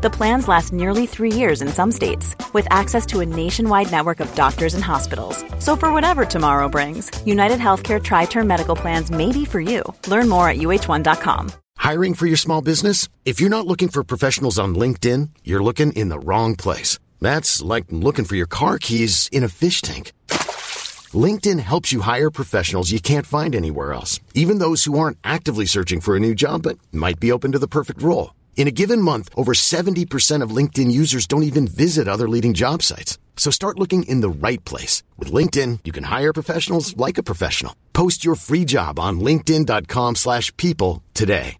The plans last nearly three years in some states, with access to a nationwide network of doctors and hospitals. So, for whatever tomorrow brings, United Healthcare Tri Term Medical Plans may be for you. Learn more at uh1.com. Hiring for your small business? If you're not looking for professionals on LinkedIn, you're looking in the wrong place. That's like looking for your car keys in a fish tank. LinkedIn helps you hire professionals you can't find anywhere else, even those who aren't actively searching for a new job but might be open to the perfect role. In a given month, over 70% of LinkedIn users don't even visit other leading job sites. So start looking in the right place. With LinkedIn, you can hire professionals like a professional. Post your free job on linkedin.com slash people today.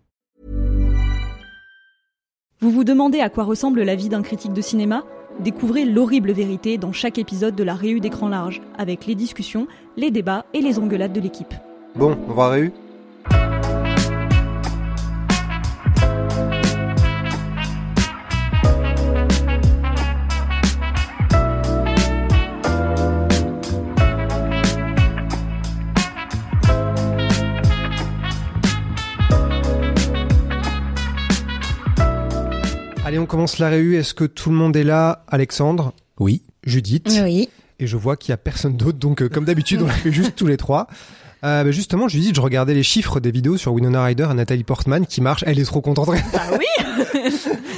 Vous vous demandez à quoi ressemble la vie d'un critique de cinéma? Découvrez l'horrible vérité dans chaque épisode de la Réu d'écran large, avec les discussions, les débats et les engueulades de l'équipe. Bon, on va Réu? Allez, on commence la réu. Est-ce que tout le monde est là? Alexandre? Oui. Judith? Oui. Et je vois qu'il y a personne d'autre, donc euh, comme d'habitude, on l'a fait juste tous les trois. Euh, bah, justement, Judith, je regardais les chiffres des vidéos sur Winona Ryder et Nathalie Portman qui marchent. Elle est trop contente. Bah oui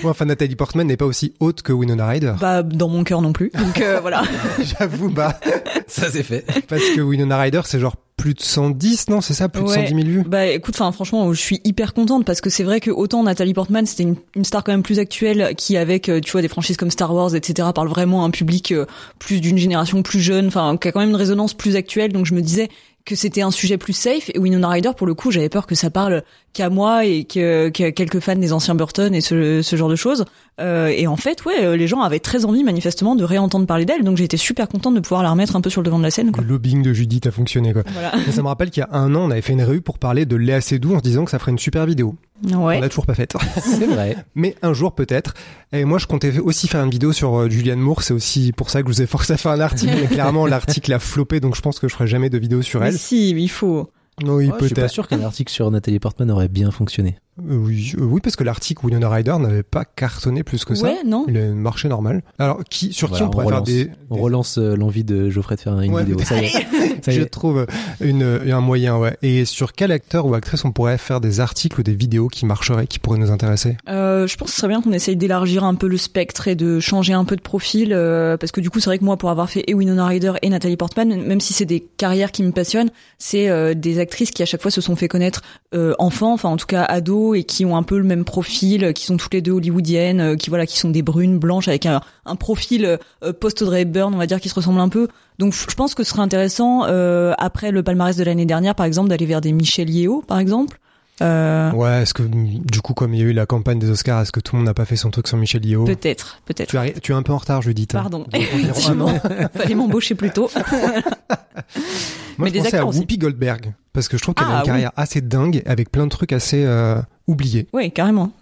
Bon, enfin, Nathalie Portman n'est pas aussi haute que Winona Ryder. Bah dans mon cœur non plus. Donc euh, voilà. J'avoue, bah, Ça c'est fait. parce que Winona Ryder, c'est genre plus de 110, non C'est ça Plus de Ouais. 110 000 vues? Bah écoute, enfin franchement, je suis hyper contente parce que c'est vrai que autant Nathalie Portman, c'était une, une star quand même plus actuelle qui avec euh, tu vois des franchises comme Star Wars, etc. parle vraiment à un public euh, plus d'une génération plus jeune, enfin qui a quand même une résonance plus actuelle. Donc je me disais que c'était un sujet plus safe et Winona Ryder pour le coup j'avais peur que ça parle qu'à moi et que, que quelques fans des anciens Burton et ce, ce genre de choses Euh, et en fait ouais euh, les gens avaient très envie manifestement de réentendre parler d'elle donc été super contente de pouvoir la remettre un peu sur le devant de la scène quoi. Le lobbying de Judith a fonctionné, quoi. Voilà. Ça me rappelle qu'il y a un an, on avait fait une réu pour parler de Léa Seydoux en se disant que ça ferait une super vidéo. Ouais. On l'a toujours pas faite. C'est vrai. Mais un jour peut-être. Et moi je comptais aussi faire une vidéo sur euh, Julianne Moore, c'est aussi pour ça que je vous ai forcé à faire un article. Mais clairement l'article a floppé, donc je pense que je ferai jamais de vidéo sur Mais elle. si, il faut. Oui, Ouais, je suis pas peut-être. sûr qu'un article sur Nathalie Portman aurait bien fonctionné. Euh, oui, euh, oui, parce que l'article Winona Ryder n'avait pas cartonné plus que ça. Ouais, non. Il a marché normal. Alors, qui, sur Voilà, qui on pourrait faire relance, des, on relance euh, l'envie de Geoffrey de faire une Ouais, vidéo. Ça y est. Ça y je trouve une, un moyen, ouais. Et sur quel acteur ou actrice on pourrait faire des articles ou des vidéos qui marcheraient, qui pourraient nous intéresser? Euh, je pense que ce serait bien qu'on essaye d'élargir un peu le spectre et de changer un peu de profil, euh, parce que du coup, c'est vrai que moi, pour avoir fait et Winona Ryder et Nathalie Portman, même si c'est des carrières qui me passionnent, c'est euh, des actrices qui à chaque fois se sont fait connaître euh, enfants, enfin en tout cas ados, et qui ont un peu le même profil, euh, qui sont toutes les deux hollywoodiennes, euh, qui voilà, qui sont des brunes blanches avec un, un profil euh, post Audrey Hepburn, on va dire, qui se ressemble un peu. Donc je pense que ce serait intéressant euh, après le palmarès de l'année dernière, par exemple, d'aller vers des Michel Yeo, par exemple. Euh, Ouais, est-ce que, du coup, comme il y a eu la campagne des Oscars, est-ce que tout le monde n'a pas fait son truc sur Michel Yeo Peut-être, peut-être. tu, es un peu en retard, Judith. Pardon. Effectivement. Fallait m'embaucher plus tôt. Moi, Mais je des pensais à aussi. Whoopi Goldberg. Parce que je trouve qu'elle a Ah, une carrière assez dingue, avec plein de trucs assez euh, oubliés. Oui, carrément.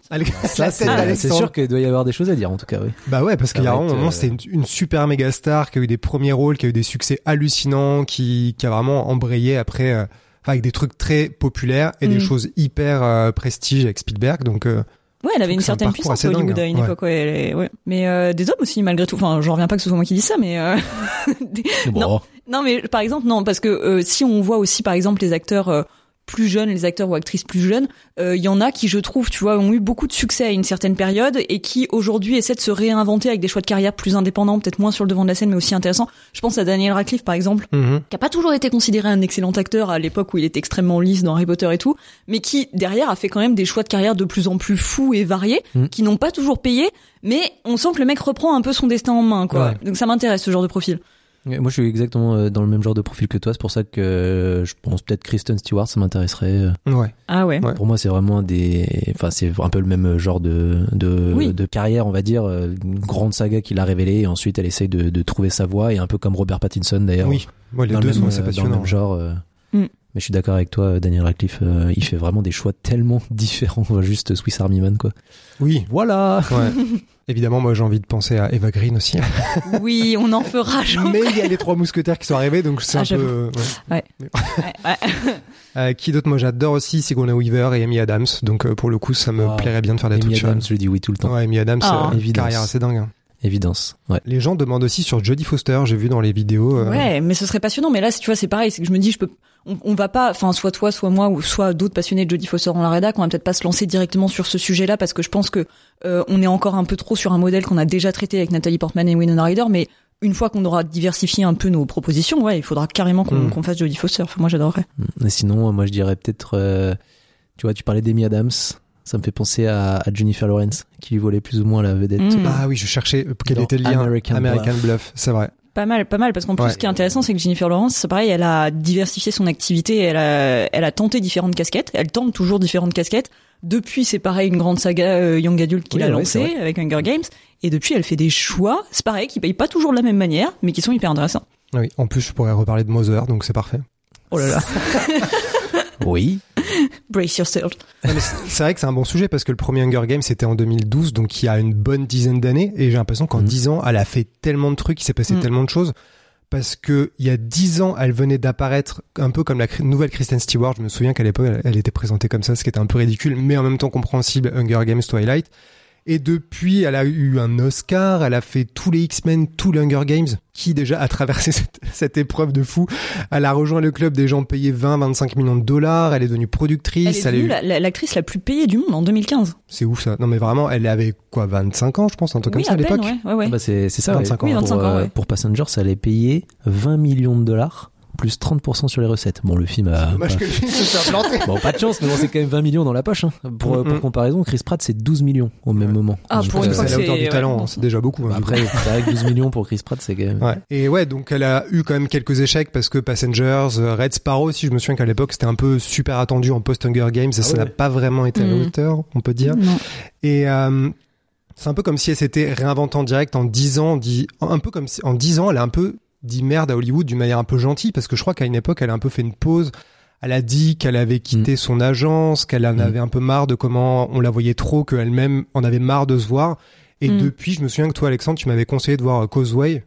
Ça, c'est c'est sûr qu'il doit y avoir des choses à dire en tout cas. Oui. Bah ouais, parce qu'il y a être, un moment, euh, c'était une, une super méga star qui a eu des premiers rôles, qui a eu des succès hallucinants, qui, qui a vraiment embrayé après, euh, avec des trucs très populaires et des Mm. choses hyper euh, prestige avec Spielberg. Donc, euh, Ouais, elle avait une c'est un certaine puissance à Hollywood dingue, à une ouais. époque. Ouais, elle est- ouais. Mais euh, des hommes aussi, malgré tout. Enfin, j'en reviens pas que ce soit moi qui dis ça, mais euh, des- Bon. Non. Non, mais par exemple, non, parce que euh, si on voit aussi, par exemple, les acteurs euh, plus jeunes, les acteurs ou actrices plus jeunes, euh, il y en a qui, je trouve, tu vois, ont eu beaucoup de succès à une certaine période et qui aujourd'hui essaient de se réinventer avec des choix de carrière plus indépendants, peut-être moins sur le devant de la scène, mais aussi intéressants. Je pense à Daniel Radcliffe, par exemple. mhm. qui a pas toujours été considéré un excellent acteur à l'époque où il était extrêmement lisse dans Harry Potter et tout, mais qui derrière a fait quand même des choix de carrière de plus en plus fous et variés, Mm. qui n'ont pas toujours payé, mais on sent que le mec reprend un peu son destin en main, quoi. Ouais. Donc ça m'intéresse ce genre de profil. Ouais, Moi, je suis exactement euh, dans le même genre de profil que toi. C'est pour ça que euh, je pense peut-être Kristen Stewart, ça m'intéresserait. euh. ouais. Ah ouais. Ouais. Pour moi, c'est vraiment des, enfin, c'est un peu le même genre de de, Oui. de carrière, on va dire, une grande saga qu'il a révélée et ensuite elle essaye de, de trouver sa voie et un peu comme Robert Pattinson d'ailleurs. Oui. Moi, les dans deux le sont même, assez euh, dans le même genre. Mm. Mais je suis d'accord avec toi, Daniel Radcliffe. euh, il fait vraiment des choix tellement différents. On voit juste Swiss Army Man, quoi. Oui. Voilà. Ouais. Évidemment, moi j'ai envie de penser à Eva Green aussi. Oui, on en fera. Mais il y a les trois mousquetaires qui sont arrivés, donc c'est Ah, un peu. ouais. Ouais, ouais. Euh, qui d'autre? Moi j'adore aussi Sigourney Weaver et Amy Adams, donc euh, pour le coup ça me Wow. plairait bien de faire des Amy trucs sur Adams, elle. je dis oui tout le temps. Ouais, Amy Adams, Ah. euh, carrière assez dingue. hein. Évidence. Ouais. Les gens demandent aussi sur Jodie Foster, j'ai vu dans les vidéos. euh, Ouais, mais ce serait passionnant. Mais là, tu vois, c'est pareil. C'est que je me dis, je peux, on, on va pas, enfin, soit toi, soit moi, ou soit d'autres passionnés de Jodie Foster en la rédac, on va peut-être pas se lancer directement sur ce sujet-là parce que je pense que euh, on est encore un peu trop sur un modèle qu'on a déjà traité avec Nathalie Portman et Winona Ryder. Mais une fois qu'on aura diversifié un peu nos propositions, ouais, il faudra carrément qu'on Mm. fasse Jodie Foster. Enfin, moi, j'adorerais. Et sinon, moi, je dirais peut-être, euh, tu vois, tu parlais d'Amy Adams. Ça me fait penser à, à Jennifer Lawrence, qui lui volait plus ou moins la vedette. Mm. Ah oui, je cherchais quel Dans était le lien. American Bluff, c'est vrai. Pas mal, pas mal, parce qu'en plus, Ouais. ce qui est intéressant, c'est que Jennifer Lawrence, c'est pareil, elle a diversifié son activité, elle a, elle a tenté différentes casquettes, elle tente toujours différentes casquettes. Depuis, c'est pareil, une grande saga euh, Young Adult qu'il Oui, a ouais, lancée avec Hunger Games, et depuis, elle fait des choix, c'est pareil, qui payent pas toujours de la même manière, mais qui sont hyper intéressants. Oui, en plus je pourrais reparler de Mother, donc c'est parfait. Oh là là, Oui. brace yourself. C'est vrai que c'est un bon sujet parce que le premier Hunger Games c'était en 2012, donc il y a une bonne dizaine d'années, et j'ai l'impression qu'en Mm. 10 ans, elle a fait tellement de trucs, il s'est passé Mm. tellement de choses. Parce que il y a 10 ans, elle venait d'apparaître un peu comme la nouvelle Kristen Stewart. Je me souviens qu'à l'époque, elle, elle était présentée comme ça, ce qui était un peu ridicule, mais en même temps compréhensible. Hunger Games Twilight. Et depuis, elle a eu un Oscar, elle a fait tous les X-Men, tous les Hunger Games, qui déjà a traversé cette, cette épreuve de fou. Elle a rejoint le club des gens payés 20-25 millions de dollars, elle est devenue Elle productrice, est elle a devenue eu- la- la- l'actrice la, plus payée du monde en 2015. c'est ouf ça. Non mais vraiment, elle avait quoi, 25 ans je pense, un truc oui, comme ça à l'époque. ouais, ouais, ouais. Ah bah c'est c'est ça. 25 ouais. ans. Oui, 25 pour, ans, euh, ouais. pour Passenger, ça allait payer 20 millions de dollars plus 30% sur les recettes. Bon, le film a. Dommage pas- que le film se soit planté. Bon, pas de chance, mais bon, c'est quand même 20 millions dans la poche. Hein. Pour, Mhm. pour comparaison, Chris Pratt, c'est 12 millions au même Ouais. moment. Ah, pour une c'est fois que la hauteur c'est- du talent, ouais, hein, c'est déjà beaucoup. hein. bah, Après, c'est vrai que 12 millions pour Chris Pratt, c'est quand même. Ouais. Et ouais, donc elle a eu quand même quelques échecs parce que Passengers, euh, Red Sparrow aussi, je me souviens qu'à l'époque c'était un peu super attendu en post-Hunger Games et ça ouais. n'a pas vraiment été à la Mhm. hauteur, on peut dire. Non. Et euh, c'est un peu comme si elle s'était réinventée en direct en 10 ans, dit, un peu comme si en 10 ans elle a un peu dit merde à Hollywood d'une manière un peu gentille parce que je crois qu'à une époque elle a un peu fait une pause. Elle a dit qu'elle avait quitté son agence, qu'elle en Mm. avait un peu marre de comment on la voyait trop, qu'elle-même en avait marre de se voir. Et Mm. depuis, je me souviens que toi, Alexandre, tu m'avais conseillé de voir euh, Causeway,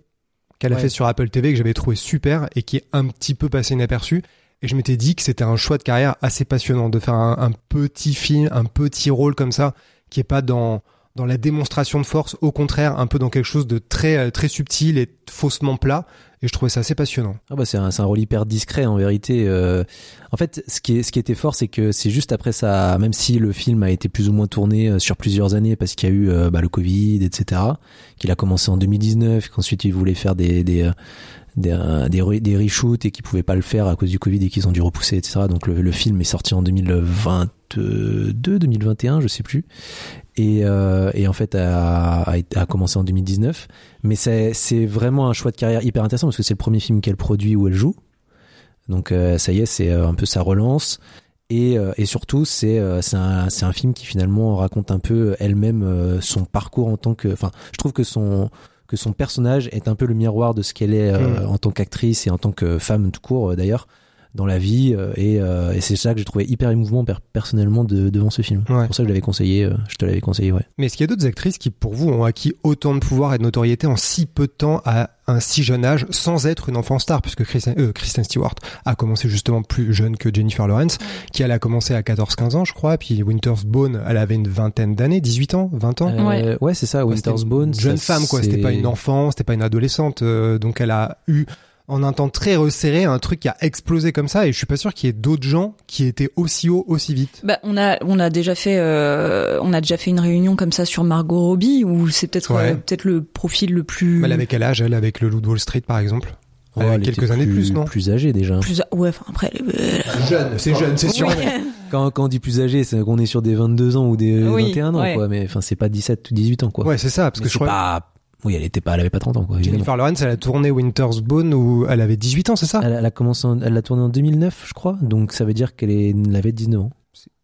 qu'elle a fait sur Apple TV, que j'avais trouvé super et qui est un petit peu passé inaperçu. Et je m'étais dit que c'était un choix de carrière assez passionnant de faire un, un petit film, un petit rôle comme ça, qui est pas dans dans la démonstration de force, au contraire, un peu dans quelque chose de très euh, très subtil et faussement plat. Et je trouvais ça assez passionnant. Ah bah c'est un, un rôle hyper discret en vérité. Euh, en fait, ce qui, est, ce qui était fort, c'est que c'est juste après ça, même si le film a été plus ou moins tourné euh, sur plusieurs années parce qu'il y a eu bah, le Covid, etc., qu'il a commencé en 2019, qu'ensuite il voulait faire des des des, des, des reshoots et qu'ils pouvaient pas le faire à cause du Covid et qu'ils ont dû repousser, etc. Donc le, le film est sorti en 2022, 2021, je sais plus. Et, euh, et en fait a, a, commencé en 2019. Mais c'est vraiment un choix de carrière hyper intéressant parce que c'est le premier film qu'elle produit où elle joue. Donc euh, ça y est, c'est euh, un peu sa relance. Et, euh, et surtout, c'est un, un film qui finalement raconte un peu elle-même son parcours en tant que. Enfin, je trouve que son que son personnage est un peu le miroir de ce qu'elle est euh, Mm. en tant qu'actrice et en tant que femme tout court d'ailleurs dans la vie euh, et, euh, et c'est ça que j'ai trouvé hyper émouvant per- personnellement de, devant ce film. Ouais. C'est pour ça que je l'avais conseillé, euh, je te l'avais conseillé, ouais. Mais est-ce qu'il y a d'autres actrices qui, pour vous, ont acquis autant de pouvoir et de notoriété en si peu de temps à un si jeune âge, sans être une enfant star, puisque Kristen, euh, Kristen Stewart a commencé justement plus jeune que Jennifer Lawrence, qui elle a commencé à 14-15 ans, je crois, puis Winter's Bone, elle avait une vingtaine d'années, 18 ans, 20 ans? Euh, ouais, c'est ça, Winter's Bone. Jeune femme, quoi. C'était pas une enfant, c'était pas une adolescente. euh, donc elle a eu, en un temps très resserré, un truc qui a explosé comme ça. Et je suis pas sûr qu'il y ait d'autres gens qui étaient aussi haut, aussi vite. Bah, on a on a déjà fait euh, on a déjà fait une réunion comme ça sur Margot Robbie où c'est peut-être Ouais. euh, peut-être le profil le plus Elle avait quel âge, elle, avec le Loup de Wall Street, par exemple Elle Ouais, elle quelques était années de plus, non Plus âgée déjà. plus ouais enfin après elle est- Jeune, c'est jeune, c'est sûr. Quand, quand on dit plus âgé, c'est qu'on est sur des 22 ans ou des Oui, 21 ans, ouais. quoi. Mais enfin, c'est pas 17 ou 18 ans, quoi. Ouais, c'est ça, parce Mais que je c'est crois. pas. Oui, elle était pas, elle avait pas 30 ans, quoi. évidemment. Jennifer Lawrence, elle a tourné Winter's Bone où elle avait 18 ans, c'est ça? Elle, elle a commencé, en- elle l'a tourné en 2009, je crois. Donc ça veut dire qu'elle est, elle avait 19 ans.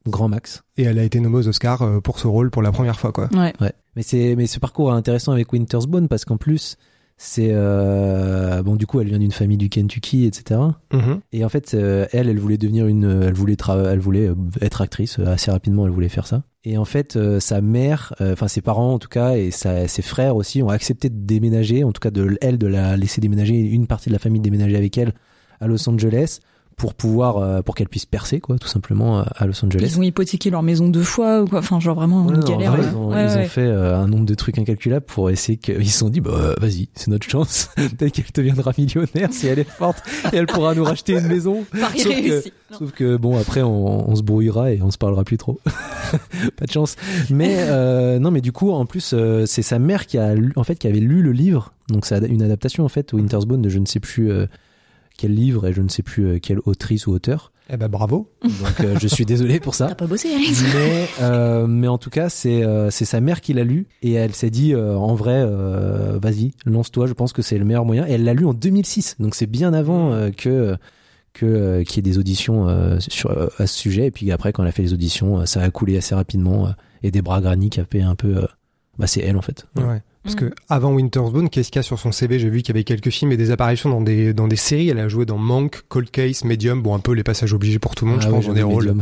Grand max. Et elle a été nommée aux Oscars euh, pour ce rôle pour la première fois, quoi. ouais Ouais. Mais c'est, mais ce parcours est intéressant avec Winter's Bone parce qu'en plus, c'est euh, bon du coup elle vient d'une famille du Kentucky etc Mhm. et en fait euh, elle elle voulait devenir une elle voulait tra- elle voulait être actrice assez rapidement elle voulait faire ça et en fait euh, sa mère euh, enfin ses parents en tout cas et ses frères aussi ont accepté de déménager en tout cas de elle de la laisser déménager une partie de la famille déménager avec elle à Los Angeles pour pouvoir euh, pour qu'elle puisse percer quoi tout simplement euh, à Los Angeles Ils ont hypothéqué leur maison deux fois ou quoi. Enfin, genre vraiment Ouais, une galère. vrai, ouais. ils ont, Ouais, ils ont fait euh, un nombre de trucs incalculables pour essayer que ils se sont dit bah euh, vas-y c'est notre chance peut-être qu'elle deviendra millionnaire si elle est forte et elle pourra nous racheter une maison Paris Sauf que- réussi. Sauf que bon après on, on se brouillera et on se parlera plus trop pas de chance mais euh, non mais du coup en plus euh, c'est sa mère qui a en fait qui avait lu le livre donc c'est une adaptation en fait Winter's Bone de je ne sais plus euh, quel livre et je ne sais plus euh, quelle autrice ou auteur. Eh ben bravo. donc euh, je suis désolé pour ça. T'as pas bossé, Alex. Mais euh, mais en tout cas c'est euh, c'est sa mère qui l'a lu et elle s'est dit euh, en vrai euh, vas-y lance-toi. Je pense que c'est le meilleur moyen. Et elle l'a lu en 2006 donc c'est bien avant euh, que que euh, qu'il y ait des auditions euh, sur euh, à ce sujet. Et puis après quand elle a fait les auditions euh, ça a coulé assez rapidement euh, et Debra Grani qui a fait un peu euh, bah c'est elle en fait Ouais. Parce Mm. que avant Winter's Bone, qu'est-ce qu'il y a sur son CV J'ai vu qu'il y avait quelques films et des apparitions dans des dans des séries. Elle a joué dans Monk, Cold Case, Medium. Bon, un peu les passages obligés pour tout le monde, Ah je pense, dans des rôles.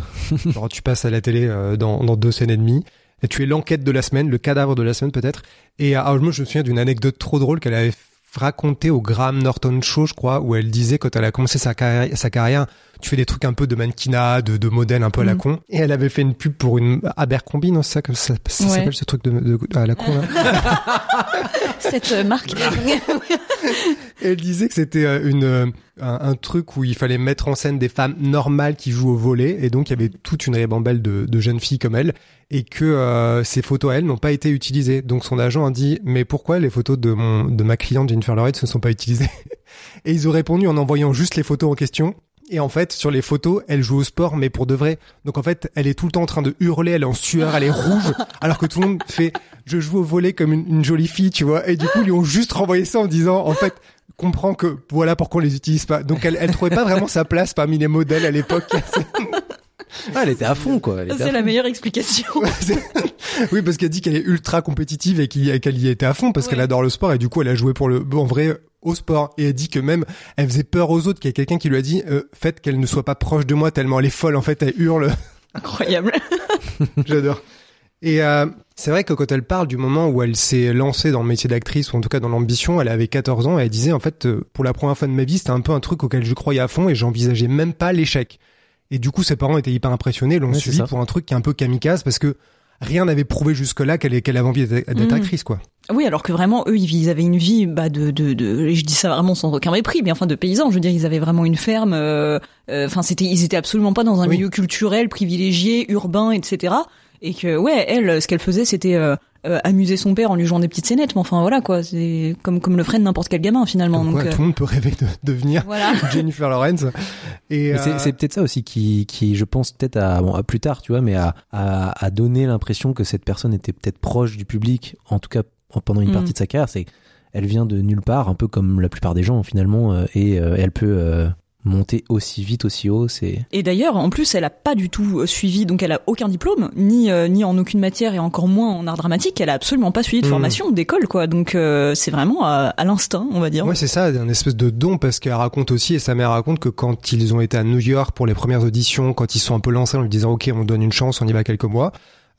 Genre tu passes à la télé euh, dans, dans deux scènes et demie. Et tu es l'enquête de la semaine, le cadavre de la semaine peut-être. Et euh, alors, moi je me souviens d'une anecdote trop drôle qu'elle avait racontée au Graham Norton Show, je crois, où elle disait quand elle a commencé sa carrière, sa carrière tu fais des trucs un peu de mannequinat, de, de modèle un peu à la Mhm. con. Et elle avait fait une pub pour une Abercrombie, non, c'est ça que ça, ça Ouais. s'appelle ce truc de, de- à la con. Là. Cette euh, marque. Elle disait que c'était euh, une euh, un, un truc où il fallait mettre en scène des femmes normales qui jouent au volet et donc il y avait toute une ribambelle de, de jeunes filles comme elle et que euh, ces photos à elle n'ont pas été utilisées. Donc son agent a dit mais pourquoi les photos de mon de ma cliente Jennifer Lawrence ne sont pas utilisées? Et ils ont répondu en envoyant juste les photos en question. Et en fait, sur les photos, elle joue au sport, mais pour de vrai. Donc en fait, elle est tout le temps en train de hurler, elle est en sueur, elle est rouge, alors que tout le monde fait « je joue au volet comme une, une jolie fille », tu vois. Et du coup, ils lui ont juste renvoyé ça en disant « en fait, comprends que voilà pourquoi on les utilise pas ». Donc elle, elle trouvait pas vraiment sa place parmi les modèles à l'époque. Ah, elle était à fond quoi C'est la fond. meilleure explication. oui, parce qu'elle dit qu'elle est ultra compétitive et qu'elle y était à fond parce Ouais. qu'elle adore le sport et du coup elle a joué pour le bon, en vrai au sport. Et elle dit que même elle faisait peur aux autres qu'il y ait quelqu'un qui lui a dit euh, faites qu'elle ne soit pas proche de moi tellement elle est folle en fait elle hurle. Incroyable. j'adore. Et euh, c'est vrai que quand elle parle du moment où elle s'est lancée dans le métier d'actrice ou en tout cas dans l'ambition elle avait 14 ans et elle disait en fait euh, pour la première fois de ma vie c'était un peu un truc auquel je croyais à fond et j'envisageais même pas l'échec. Et du coup ses parents étaient hyper impressionnés l'ont Ouais, suivi pour un truc qui est un peu kamikaze parce que rien n'avait prouvé jusque-là qu'elle avait envie d'être Mhm. actrice quoi Oui, alors que vraiment, eux, ils avaient une vie bah, de, de, de, je dis ça vraiment sans aucun mépris, mais enfin de paysans. Je veux dire, ils avaient vraiment une ferme. euh, euh, Enfin, c'était, ils étaient absolument pas dans un Oui. milieu culturel, privilégié, urbain, etc. Et que, ouais, elle, ce qu'elle faisait, c'était euh, euh, amuser son père en lui jouant des petites scénettes. Mais enfin, voilà quoi, c'est comme comme le ferait de n'importe quel gamin finalement. Comme Donc quoi, euh, tout le monde peut rêver de devenir voilà. Jennifer Lawrence. Et euh, C'est peut-être ça aussi qui, qui, je pense, peut-être à, bon, à plus tard, tu vois, mais à, à, à donner l'impression que cette personne était peut-être proche du public, en tout cas en- pendant une Mm. partie de sa carrière. C'est, elle vient de nulle part, un peu comme la plupart des gens finalement, euh, et euh, elle peut euh, monter aussi vite, aussi haut. C'est Et d'ailleurs, en plus, elle a pas du tout euh, suivi, donc elle a aucun diplôme, ni euh, ni en aucune matière et encore moins en art dramatique. Elle a absolument pas suivi de Mhm. formation, d'école, quoi. Donc euh, c'est vraiment à, à l'instinct, on va dire. Ouais, c'est ça, un espèce de don parce qu'elle raconte aussi et sa mère raconte que quand ils ont été à New York pour les premières auditions, quand ils sont un peu lancés en lui disant OK, on donne une chance, on y va quelques mois.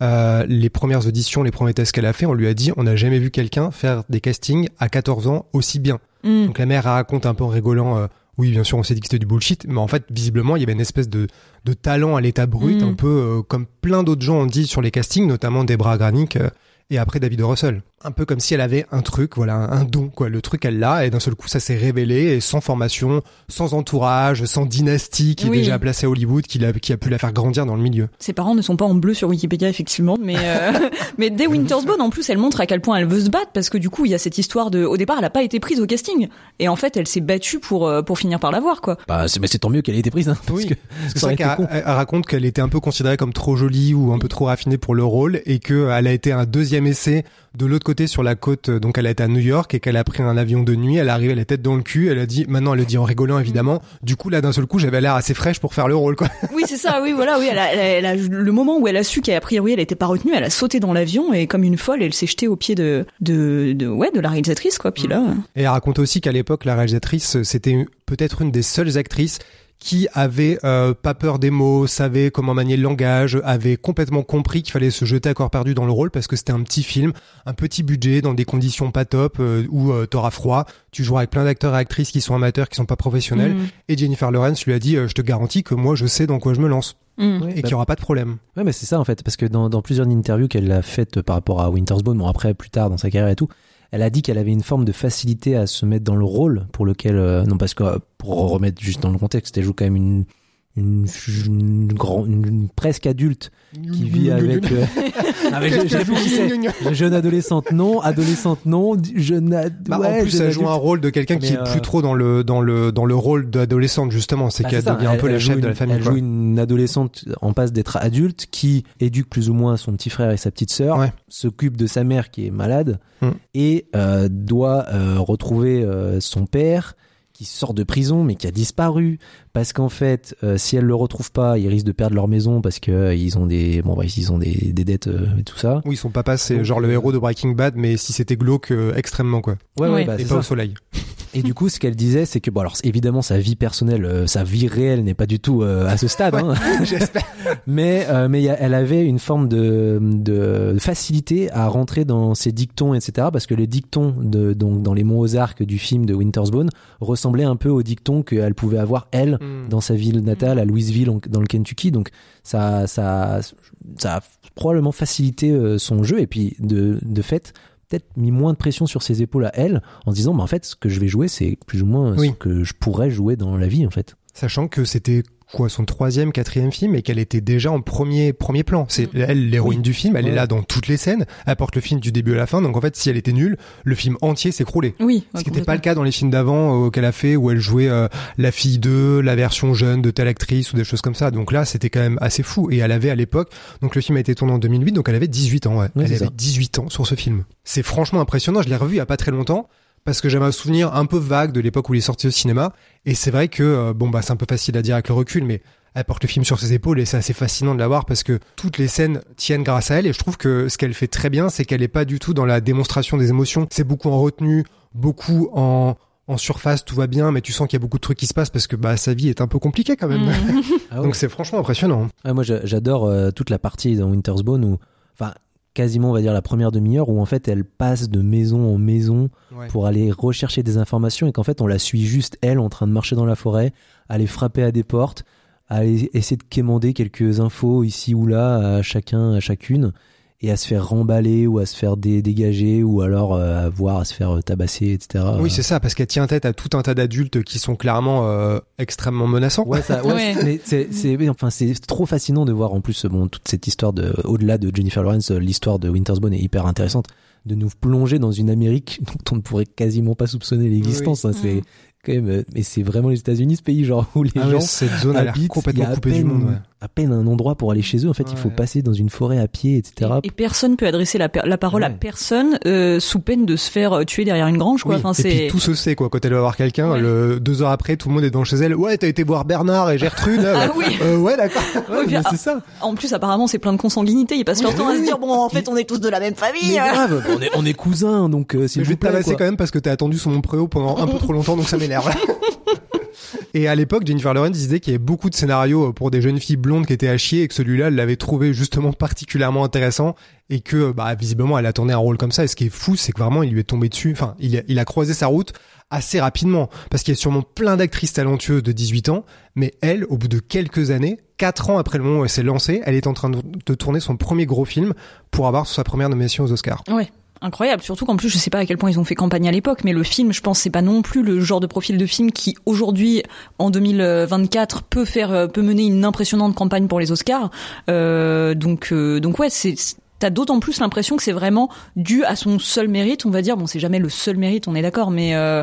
Euh, les premières auditions, les premiers tests qu'elle a fait, on lui a dit on n'a jamais vu quelqu'un faire des castings à 14 ans aussi bien. Mm. Donc la mère raconte un peu en rigolant euh, oui, bien sûr, on s'est dit que c'était du bullshit, mais en fait, visiblement, il y avait une espèce de, de talent à l'état brut, Mm. un peu euh, comme plein d'autres gens ont dit sur les castings, notamment Debra Granik euh, et après David Russell. Un peu comme si elle avait un truc, voilà, un, don, quoi. Le truc, elle l'a, et d'un seul coup, ça s'est révélé, et sans formation, sans entourage, sans dynastie qui Oui. est déjà placée à Hollywood, qui, a pu la faire grandir dans le milieu. Ses parents ne sont pas en bleu sur Wikipédia effectivement, mais euh, mais dès Winter's Bone en plus elle montre à quel point elle veut se battre parce que du coup il y a cette histoire de au départ elle a pas été prise au casting et en fait elle s'est battue pour euh, pour finir par l'avoir quoi. bah, c'est, mais c'est tant mieux qu'elle ait été prise, hein, parce Oui. que C'est ça ça qu'elle con. elle raconte qu'elle était un peu considérée comme trop jolie ou un peu trop raffinée pour le rôle et que elle a été un deuxième essai de l'autre côté sur la côte, euh, donc elle est à New York et qu'elle a pris un avion de nuit, elle est arrivée la tête dans le cul, elle a dit, maintenant elle le dit en rigolant évidemment, du coup là d'un seul coup j'avais l'air assez fraîche pour faire le rôle quoi. Oui, c'est ça, oui, voilà, oui, elle a, elle a- le moment où elle a su qu'a priori elle était pas retenue, elle a sauté dans l'avion et comme une folle, elle s'est jetée au pied de, de, de, ouais, de la réalisatrice, quoi. Puis là, Et elle raconte aussi qu'à l'époque, la réalisatrice, c'était peut-être une des seules actrices qui avait euh, pas peur des mots, savait comment manier le langage, avait complètement compris qu'il fallait se jeter à corps perdu dans le rôle parce que c'était un petit film, un petit budget, dans des conditions pas top, euh, où euh, t'auras froid, tu joueras avec plein d'acteurs et actrices qui sont amateurs, qui sont pas professionnels. Mm. Et Jennifer Lawrence lui a dit, euh, je te garantis que moi je sais dans quoi je me lance Mm. Et bah, qu'il y aura pas de problème. Ouais, mais c'est ça en fait, parce que dans, dans plusieurs interviews qu'elle a faites par rapport à Winter's Bone, bon après plus tard dans sa carrière et tout, elle a dit qu'elle avait une forme de facilité à se mettre dans le rôle pour lequel, euh, non parce que euh, pour remettre juste dans le contexte, elle joue quand même une une, une, grand- une- une presque adulte qui vit avec. euh, Ah, mais je- je réfléchissais. jeune adolescente non, adolescente non, jeune. ad- Bah, ouais, en plus, jeune elle joue un rôle de quelqu'un qui Mais, est euh, plus trop dans le dans le dans le rôle d'adolescente justement, c'est Bah, qu'elle devient un Elle- peu la chef de la famille. Elle quoi. joue une adolescente en passe d'être adulte qui éduque plus ou moins son petit frère et sa petite sœur, Ouais. s'occupe de sa mère qui est malade Mm. et euh, doit euh, retrouver euh, son père qui sort de prison mais qui a disparu parce qu'en fait euh, si elle le retrouve pas ils risquent de perdre leur maison parce que euh, ils ont des bon bref, ils ont des, des dettes euh, et tout ça Oui, son papa, c'est genre le euh, héros de Breaking Bad, mais si c'était glauque euh, extrêmement quoi. ouais, Ouais. bah, Et pas ça. au soleil. Et du coup, ce qu'elle disait, c'est que bon, alors évidemment, sa vie personnelle, euh, sa vie réelle n'est pas du tout euh, à ce stade, hein. J'espère. mais euh, mais il y a- elle avait une forme de, de facilité à rentrer dans ses dictons, etc. Parce que les dictons de donc dans les mots aux arcs du film de Winter's Bone ressemblaient un peu aux dictons qu'elle pouvait avoir elle Hmm. dans sa ville natale à Louisville en- dans le Kentucky. Donc ça ça ça a probablement facilité euh, son jeu et puis de de fait peut-être mis moins de pression sur ses épaules à elle en se disant bah en fait ce que je vais jouer c'est plus ou moins Oui. ce que je pourrais jouer dans la vie en fait. Sachant que c'était quoi son troisième, quatrième film et qu'elle était déjà en premier premier plan. C'est elle l'héroïne Oui. du film, elle est là dans toutes les scènes, elle porte le film du début à la fin. Donc en fait, si elle était nulle, le film entier s'écroulait. oui. Ce qui n'était pas le cas dans les films d'avant euh, qu'elle a fait où elle jouait euh, la fille de la version jeune de telle actrice ou des choses comme ça. Donc là, c'était quand même assez fou. Et elle avait à l'époque, donc le film a été tourné en 2008, donc elle avait 18 ans. Ouais. Elle avait ça. 18 ans sur ce film. C'est franchement impressionnant. Je l'ai revu il y a pas très longtemps parce que j'avais un souvenir un peu vague de l'époque où il est sorti au cinéma. Et c'est vrai que euh, bon bah c'est un peu facile à dire avec le recul, mais elle porte le film sur ses épaules et c'est assez fascinant de la voir parce que toutes les scènes tiennent grâce à elle et je trouve que ce qu'elle fait très bien c'est qu'elle est pas du tout dans la démonstration des émotions c'est beaucoup en retenue beaucoup en en surface tout va bien mais tu sens qu'il y a beaucoup de trucs qui se passent parce que bah sa vie est un peu compliquée quand même Mm. Ah ouais. donc c'est franchement impressionnant Ouais, moi, j'a- j'adore euh, toute la partie dans Winter's Bone où, enfin, quasiment, on va dire la première demi-heure où en fait elle passe de maison en maison Ouais. pour aller rechercher des informations et qu'en fait on la suit juste elle en train de marcher dans la forêt, aller frapper à des portes, aller essayer de quémander quelques infos ici ou là à chacun, à chacune et à se faire remballer ou à se faire dé- dégager ou alors euh, à voir à se faire euh, tabasser, etc. oui c'est ça parce qu'elle tient tête à tout un tas d'adultes qui sont clairement euh, extrêmement menaçants Ouais, ça, ouais, mais c'est, enfin, c'est trop fascinant de voir en plus bon toute cette histoire de, au-delà de Jennifer Lawrence, l'histoire de Winter's Bone est hyper intéressante de nous plonger dans une Amérique dont on ne pourrait quasiment pas soupçonner l'existence. hein, c'est Mm. quand même, mais c'est vraiment les États-Unis, ce pays genre où les Ah gens cette zone a l'air habitent, complètement a à coupée du monde ouais. À peine un endroit pour aller chez eux. En fait, il faut passer dans une forêt à pied, etc. Et, et personne peut adresser la, parole à personne euh, sous peine de se faire euh, tuer derrière une grange, quoi. Oui, Enfin, et puis tout se sait quoi quand elle va voir quelqu'un Ouais. le deux heures après tout le monde est devant chez elle ouais t'as été voir Bernard et Gertrude ah oui. Euh, ouais d'accord mais ah, c'est ça. En plus, apparemment, c'est plein de consanguinité. Ils passent leur temps à se dire bon, en fait, on est tous de la même famille. Mais grave, on est, on est cousins, donc euh, s'il Mais je vais vous te quand même parce que t'as attendu sur mon préau pendant un peu trop longtemps, donc ça m'énerve. Et à l'époque, Jennifer Lawrence disait qu'il y avait beaucoup de scénarios pour des jeunes filles blondes qui étaient à chier et que celui-là, elle l'avait trouvé justement particulièrement intéressant et que, bah, visiblement, elle a tourné un rôle comme ça. Et ce qui est fou, c'est que vraiment, il lui est tombé dessus. Enfin, il a, il a croisé sa route assez rapidement parce qu'il y a sûrement plein d'actrices talentueuses de 18 ans, mais elle, au bout de quelques années, quatre ans après le moment où elle s'est lancée, elle est en train de, de tourner son premier gros film pour avoir sa première nomination aux Oscars. Ouais. Incroyable, surtout qu'en plus je sais pas à quel point ils ont fait campagne à l'époque, mais le film, je pense, c'est pas non plus le genre de profil de film qui aujourd'hui, en 2024, peut faire, euh, peut mener une impressionnante campagne pour les Oscars. Euh, donc, euh, donc ouais, c'est T'as d'autant plus l'impression que c'est vraiment dû à son seul mérite, on va dire. Bon, c'est jamais le seul mérite, on est d'accord, mais euh,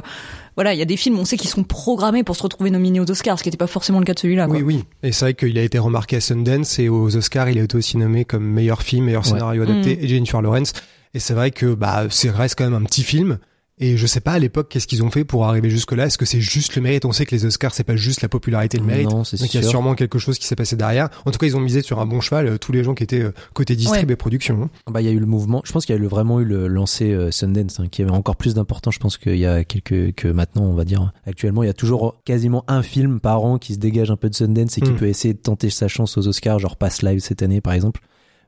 voilà, il y a des films, on sait qu'ils sont programmés pour se retrouver nominés aux Oscars, ce qui n'était pas forcément le cas de celui-là. Oui, oui. Et c'est vrai qu'il a été remarqué à Sundance et aux Oscars, il a été aussi nommé comme meilleur film, meilleur scénario adapté Mm. et Jennifer Lawrence. Et c'est vrai que bah, c'est reste quand même un petit film. Et je sais pas à l'époque qu'est-ce qu'ils ont fait pour arriver jusque là. Est-ce que c'est juste le mérite? On sait que les Oscars c'est pas juste la popularité le mérite. Non, c'est Donc il y a sûr. sûrement quelque chose qui s'est passé derrière. En tout cas, ils ont misé sur un bon cheval. euh, tous les gens qui étaient euh, côté distrib et production. hein. Bah, il y a eu le mouvement. Je pense qu'il y a eu le- vraiment eu le lancer euh, Sundance, hein, qui avait encore plus d'importance. Je pense qu'il y a quelques que maintenant, on va dire. Actuellement, il y a toujours quasiment un film par an qui se dégage un peu de Sundance et qui Mm. peut essayer de tenter sa chance aux Oscars, genre Pass Live cette année, par exemple.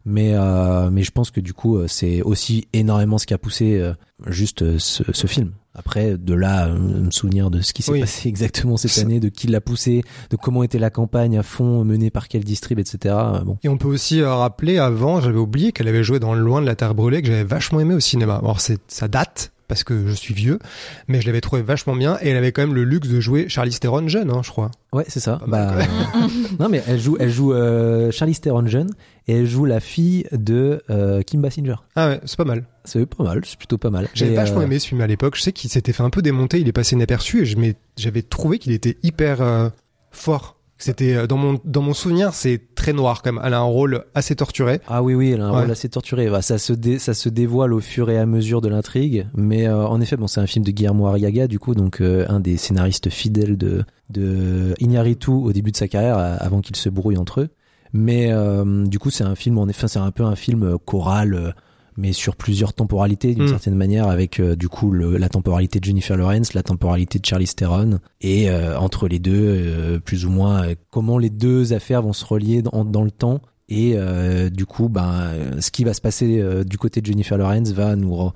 Mais euh, mais je pense que du coup, euh, c'est aussi énormément ce qui a poussé euh, juste euh, ce, ce film. Après, de là, euh, me souvenir de ce qui s'est Oui. passé exactement cette année, de qui l'a poussé, de comment était la campagne à fond menée par quel distrib, etc. Euh, Bon, Et on peut aussi rappeler avant, j'avais oublié qu'elle avait joué dans Loin de la Terre brûlée, que j'avais vachement aimé au cinéma. Alors c'est ça date parce que je suis vieux, mais je l'avais trouvé vachement bien et elle avait quand même le luxe de jouer Charlize Theron jeune, hein, je crois. Ouais, c'est ça. Pas mal, Bah, non, mais elle joue, elle joue euh, Charlize Theron jeune et elle joue la fille de euh, Kim Basinger. Ah ouais, c'est pas mal. C'est pas mal, c'est plutôt pas mal. J'avais vachement euh, aimé ce film à l'époque. Je sais qu'il s'était fait un peu démonter, il est passé inaperçu et j'avais trouvé qu'il était hyper euh, fort. C'était euh, dans mon dans mon souvenir, c'est très noir quand même. Elle a un rôle assez torturé. Ah oui, oui, elle a un Ouais. rôle assez torturé. Bah, ça, se dé- ça se dévoile au fur et à mesure de l'intrigue. Mais euh, en effet, bon, c'est un film de Guillermo Arriaga, du coup, donc euh, un des scénaristes fidèles de, de Iñárritu au début de sa carrière, avant qu'ils se brouillent entre eux. Mais euh, du coup, c'est un film, en effet, c'est un peu un film choral, euh, mais sur plusieurs temporalités, d'une Mm. certaine manière, avec euh, du coup le- la temporalité de Jennifer Lawrence, la temporalité de Charlize Theron, et euh, entre les deux, euh, plus ou moins, euh, comment les deux affaires vont se relier dans, dans le temps. Et euh, du coup, ben, ce qui va se passer euh, du côté de Jennifer Lawrence va nous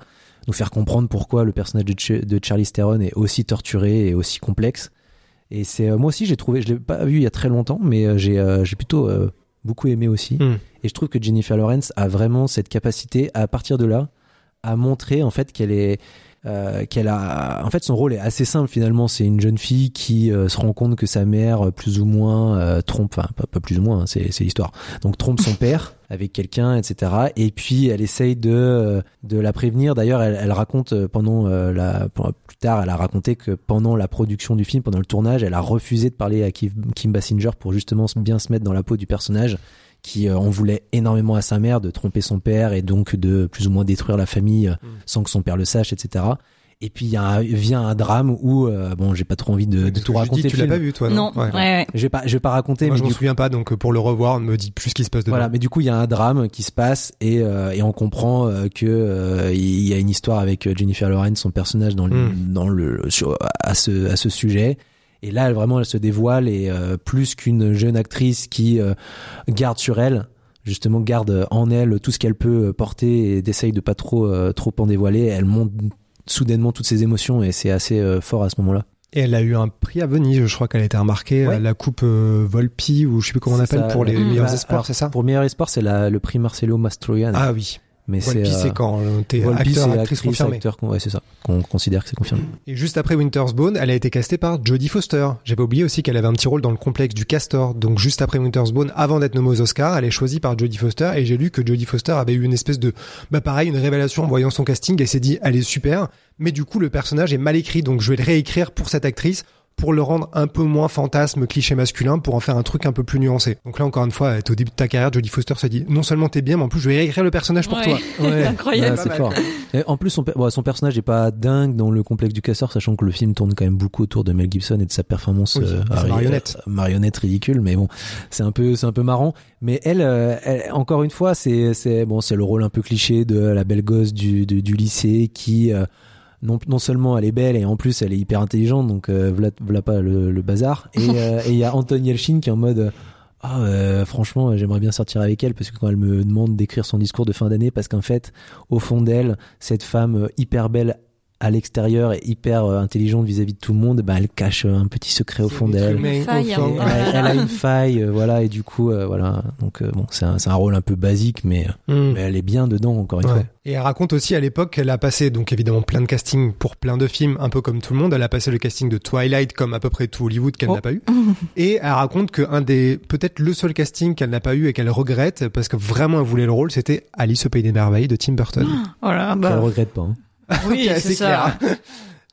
nous faire comprendre pourquoi le personnage de, Ch- de Charlize Theron est aussi torturé et aussi complexe. Et c'est euh, moi aussi j'ai trouvé, je l'ai pas vu il y a très longtemps, mais euh, j'ai euh, j'ai plutôt euh, beaucoup aimé aussi. Hmm. Et je trouve que Jennifer Lawrence a vraiment cette capacité à partir de là à montrer en fait qu'elle est euh, qu'elle a en fait son rôle est assez simple finalement. C'est une jeune fille qui euh, se rend compte que sa mère euh, plus ou moins euh, trompe enfin pas, pas plus ou moins hein, c'est l'histoire. Donc trompe son père avec quelqu'un etc et puis elle essaye de euh, de la prévenir. D'ailleurs elle, elle raconte pendant euh, la plus tard elle a raconté que pendant la production du film pendant le tournage elle a refusé de parler à Kim, Kim Basinger pour justement bien se mettre dans la peau du personnage qui euh, en voulait énormément à sa mère de tromper son père et donc de plus ou moins détruire la famille euh, sans que son père le sache, etc. Et puis il y a un, vient un drame où euh, bon j'ai pas trop envie de, de tout raconter. dis, tu l'as pas vu toi Non, non ouais, ouais. Je vais pas je vais pas raconter Moi, mais je m'en souviens pas, donc euh, pour le revoir, on me dit plus ce qui se passe dedans. voilà, mais du coup il y a un drame qui se passe et, euh, et on comprend euh, que euh, il y a une histoire avec Jennifer Lawrence, son personnage dans le, Mm. dans le sur, à ce à ce sujet. Et là, elle, vraiment, elle se dévoile et euh, plus qu'une jeune actrice qui euh, garde sur elle, justement garde en elle tout ce qu'elle peut porter et d'essaye de pas trop euh, trop en dévoiler. Elle monte soudainement toutes ses émotions et c'est assez euh, fort à ce moment-là. Et elle a eu un prix à Venise, je crois qu'elle a été remarquée, Ouais. euh, la coupe euh, Volpi ou je sais plus comment on appelle ça, pour les Mm. meilleurs espoirs, c'est ça? Pour meilleur espoir, c'est le prix Marcelo Mastroianni. Ah oui. Mais euh, c'est quand euh, t'es acteur, actrice confirmée. acteur, ouais, c'est ça. Qu'on considère que c'est confirmé. Et juste après Winter's Bone, elle a été castée par Jodie Foster. J'avais oublié aussi qu'elle avait un petit rôle dans le complexe du Castor. Donc juste après Winter's Bone, avant d'être nommée aux Oscars, elle est choisie par Jodie Foster et j'ai lu que Jodie Foster avait eu une espèce de, bah pareil, une révélation en voyant son casting et s'est dit, elle est super, mais du coup le personnage est mal écrit, donc je vais le réécrire pour cette actrice pour le rendre un peu moins fantasme, cliché masculin, pour en faire un truc un peu plus nuancé. Donc là, encore une fois, t'es au début de ta carrière, Jodie Foster se dit, non seulement t'es bien, mais en plus je vais réécrire le personnage pour Ouais. toi. Ouais, Incroyable. ouais, c'est fort. Et en plus, son, bon, son personnage est pas dingue dans le complexe du casseur, sachant que le film tourne quand même beaucoup autour de Mel Gibson et de sa performance Oui, euh, ri- marionnette. euh, marionnette ridicule. Mais bon, c'est un peu, c'est un peu marrant. Mais elle, euh, elle- encore une fois, c'est, c'est bon, c'est le rôle un peu cliché de la belle gosse du, du, du lycée qui euh, non, non seulement elle est belle et en plus elle est hyper intelligente, donc euh, voilà, voilà pas le, le bazar. Et euh, et il y a Anton Yelchin qui est en mode euh, ah euh, franchement j'aimerais bien sortir avec elle parce que quand elle me demande d'écrire son discours de fin d'année parce qu'en fait au fond d'elle cette femme euh, hyper belle à l'extérieur et hyper euh, intelligente vis-à-vis de tout le monde bah elle cache euh, un petit secret au fond d'elle fond, hein. elle a, elle a une faille euh, voilà et du coup euh, voilà donc euh, bon c'est un, rôle un peu basique mais, Hmm. mais elle est bien dedans encore une Ouais. fois Et elle raconte aussi à l'époque qu'elle a passé donc évidemment plein de castings pour plein de films, un peu comme tout le monde. Elle a passé le casting de Twilight comme à peu près tout Hollywood qu'elle Oh. n'a pas eu. Et elle raconte que un des peut-être le seul casting qu'elle n'a pas eu et qu'elle regrette parce que vraiment elle voulait le rôle, c'était Alice au pays des merveilles de Tim Burton. Voilà, qu'elle bah, regrette pas hein. oui, Ok, c'est ça. clair.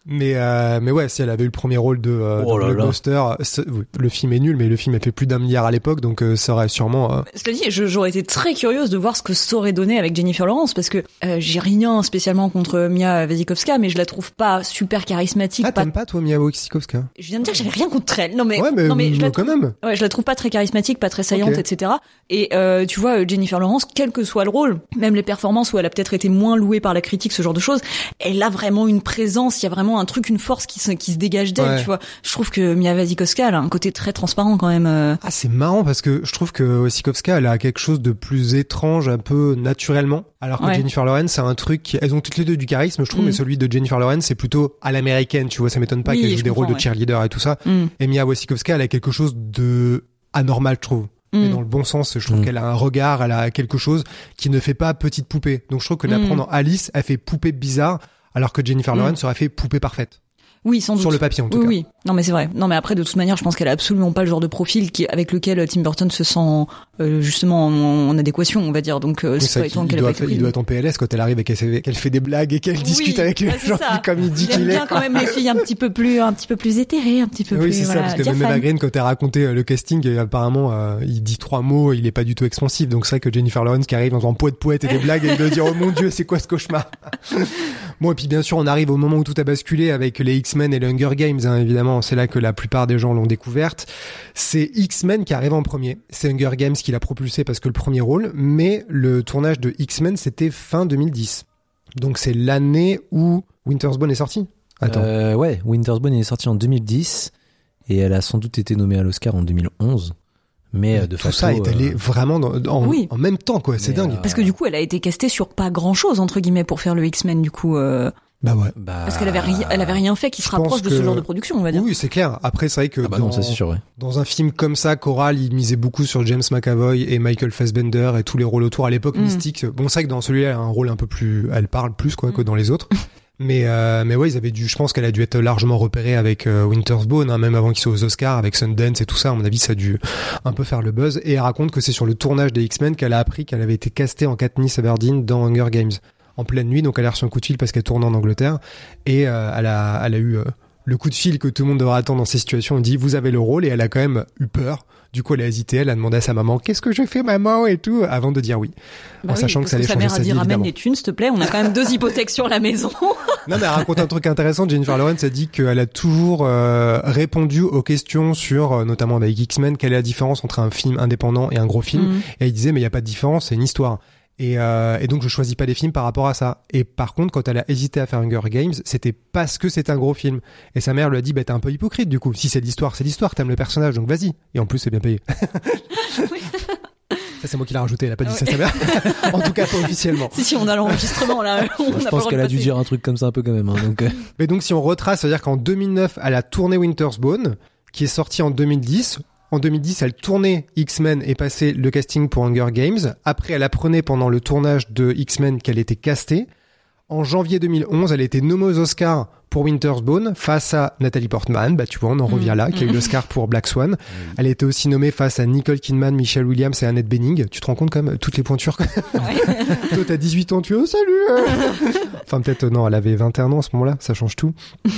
Mais euh, mais ouais, si elle avait eu le premier rôle de, euh, Oh de blockbuster, oui, le film est nul, mais le film a fait plus d'un milliard à l'époque, donc euh, ça aurait sûrement. euh, Cela dit, je- j'aurais été très curieuse de voir ce que ça aurait donné avec Jennifer Lawrence parce que euh, j'ai rien spécialement contre Mia Wasikowska, mais je la trouve pas super charismatique. Ah, pas... t'aimes pas toi Mia Wasikowska? Je viens de dire que j'avais rien contre elle. Non mais, Ouais, mais, non mais je la quand même. Ouais, je la trouve pas très charismatique, pas très saillante, etc. Et euh, tu vois, euh, Jennifer Lawrence, quel que soit le rôle, même les performances où elle a peut-être été moins louée par la critique, ce genre de choses, elle a vraiment une présence, il y a vraiment un truc, une force qui se, qui se dégage d'elle, Ouais. tu vois. Je trouve que Mia Wasikowska, elle a un côté très transparent quand même. euh. Ah, c'est marrant parce que je trouve que Wasikowska, elle a quelque chose de plus étrange, un peu naturellement. Alors que Ouais. Jennifer Lawrence, c'est un truc qui... Elles ont toutes les deux du charisme, je trouve, Mm. mais celui de Jennifer Lawrence, c'est plutôt à l'américaine, tu vois, ça m'étonne pas Oui, qu'elle joue des rôles de cheerleader et tout ça. Hmm. Et Mia Wasikowska, elle a quelque chose de anormal, je trouve. Mais Hmm. dans le bon sens, je trouve Mm. qu'elle a un regard, elle a quelque chose qui ne fait pas petite poupée. Donc je trouve que la Mm. prendre en Alice, elle fait poupée bizarre, alors que Jennifer Mm. Lawrence aurait fait poupée parfaite. Oui, sans doute. Sur le papier, en tout oui, cas. Oui, non mais c'est vrai. Non mais après de toute manière, je pense qu'elle a absolument pas le genre de profil qui avec lequel Tim Burton se sent euh, justement en, en adéquation, on va dire. Donc euh, Oui, c'est ça, pas étonnant qu'elle ait doit, il doit être en PLS quand elle arrive et qu'elle fait, qu'elle fait des blagues et qu'elle Oui, discute avec les bah, c'est gens ça. comme il dit qu'il est. bien quand même les filles un petit peu plus un petit peu plus éthérées, un petit peu Oui, plus c'est ça, voilà, parce que même. Eva Green, quand elle a raconté euh, le casting, euh, apparemment, euh, il dit trois mots, il est pas du tout expansif. Donc c'est vrai que Jennifer Lawrence qui arrive dans un poète poète et des blagues, et de dire oh mon dieu, c'est quoi ce cauchemar? Bon, et puis bien sûr, on arrive au moment où tout a basculé avec les X-Men et les Hunger Games, hein, évidemment. C'est là que la plupart des gens l'ont découverte. C'est X-Men qui arrive en premier. C'est Hunger Games qui l'a propulsé parce que le premier rôle, mais le tournage de X-Men, c'était fin 2010. Donc c'est l'année où Winter's Bone est sorti. Attends. Euh, ouais, Winter's Bone est sorti en 2010 et elle a sans doute été nommée à l'Oscar en 2011. Mais euh, de tout facto, ça est allé euh, vraiment dans- en, Oui. en même temps, quoi. C'est dingue. euh, Parce que du coup, elle a été castée sur pas grand chose entre guillemets pour faire le X-Men du coup. euh, Bah ouais. bah, parce qu'elle avait rien, elle avait rien fait qui se rapproche de ce genre de production, on va dire. Oui, c'est clair. Après, c'est vrai que Ah bah dans, non, ça c'est sûr, ouais. dans un film comme ça, Coral, il misait beaucoup sur James McAvoy et Michael Fassbender et tous les rôles autour à l'époque Mm. mystique. Bon, c'est vrai que dans celui-là, elle a un rôle un peu plus, elle parle plus quoi que Mm. dans les autres. Mais euh, mais ouais, ils avaient dû. Je pense qu'elle a dû être largement repérée avec euh, Winter's Bone, hein, même avant qu'il soit aux Oscars, avec Sundance et tout ça. À mon avis, ça a dû un peu faire le buzz. Et elle raconte que c'est sur le tournage des X-Men qu'elle a appris qu'elle avait été castée en Katniss Everdeen dans Hunger Games en pleine nuit. Donc elle a reçu un coup de fil parce qu'elle tourne en Angleterre et euh, elle a elle a eu euh, le coup de fil que tout le monde devrait attendre dans ces situations. On dit vous avez le rôle et elle a quand même eu peur. Du coup, elle a hésité. Elle a demandé à sa maman qu'est-ce que je fais maman et tout avant de dire oui. Bah en oui, sachant que ça allait sa changer mère sa a vie dit ramène les thunes, s'il te plaît. On a quand même deux hypothèques sur la maison. Non, mais elle raconte un truc intéressant. Jennifer Lawrence a dit qu'elle a toujours euh, répondu aux questions sur, euh, notamment avec X-Men, quelle est la différence entre un film indépendant et un gros film. Mm. Et elle disait, mais il n'y a pas de différence, c'est une histoire. Et, euh, et donc je choisis pas les films par rapport à ça. Et par contre, quand elle a hésité à faire Hunger Games, c'était parce que c'est un gros film. Et sa mère lui a dit, bah t'es un peu hypocrite du coup. Si c'est l'histoire, c'est l'histoire, t'aimes le personnage, donc vas-y. Et en plus, c'est bien payé. ça c'est moi qui l'ai rajouté, elle a pas dit ça sa mère. en tout cas, pas officiellement. Si si, on a l'enregistrement là. On Je pense qu'elle a dû dire un truc comme ça un peu quand même. hein, donc, euh, Mais donc si on retrace, c'est-à-dire qu'en 2009, elle a tourné Winter's Bone, qui est sorti en 2010. En 2010, elle tournait X-Men et passait le casting pour Hunger Games. Après, elle apprenait pendant le tournage de X-Men qu'elle était castée. En janvier 2011, elle était nommée aux Oscars pour Winter's Bone face à Nathalie Portman. Bah, tu vois, on en revient là, qui a eu l'Oscar pour Black Swan. Elle était aussi nommée face à Nicole Kidman, Michelle Williams et Annette Bening. Tu te rends compte quand même, toutes les pointures. Toi, t'as 18 ans, tu es, oh, salut! enfin, peut-être, euh, non, elle avait 21 ans à ce moment-là. Ça change tout.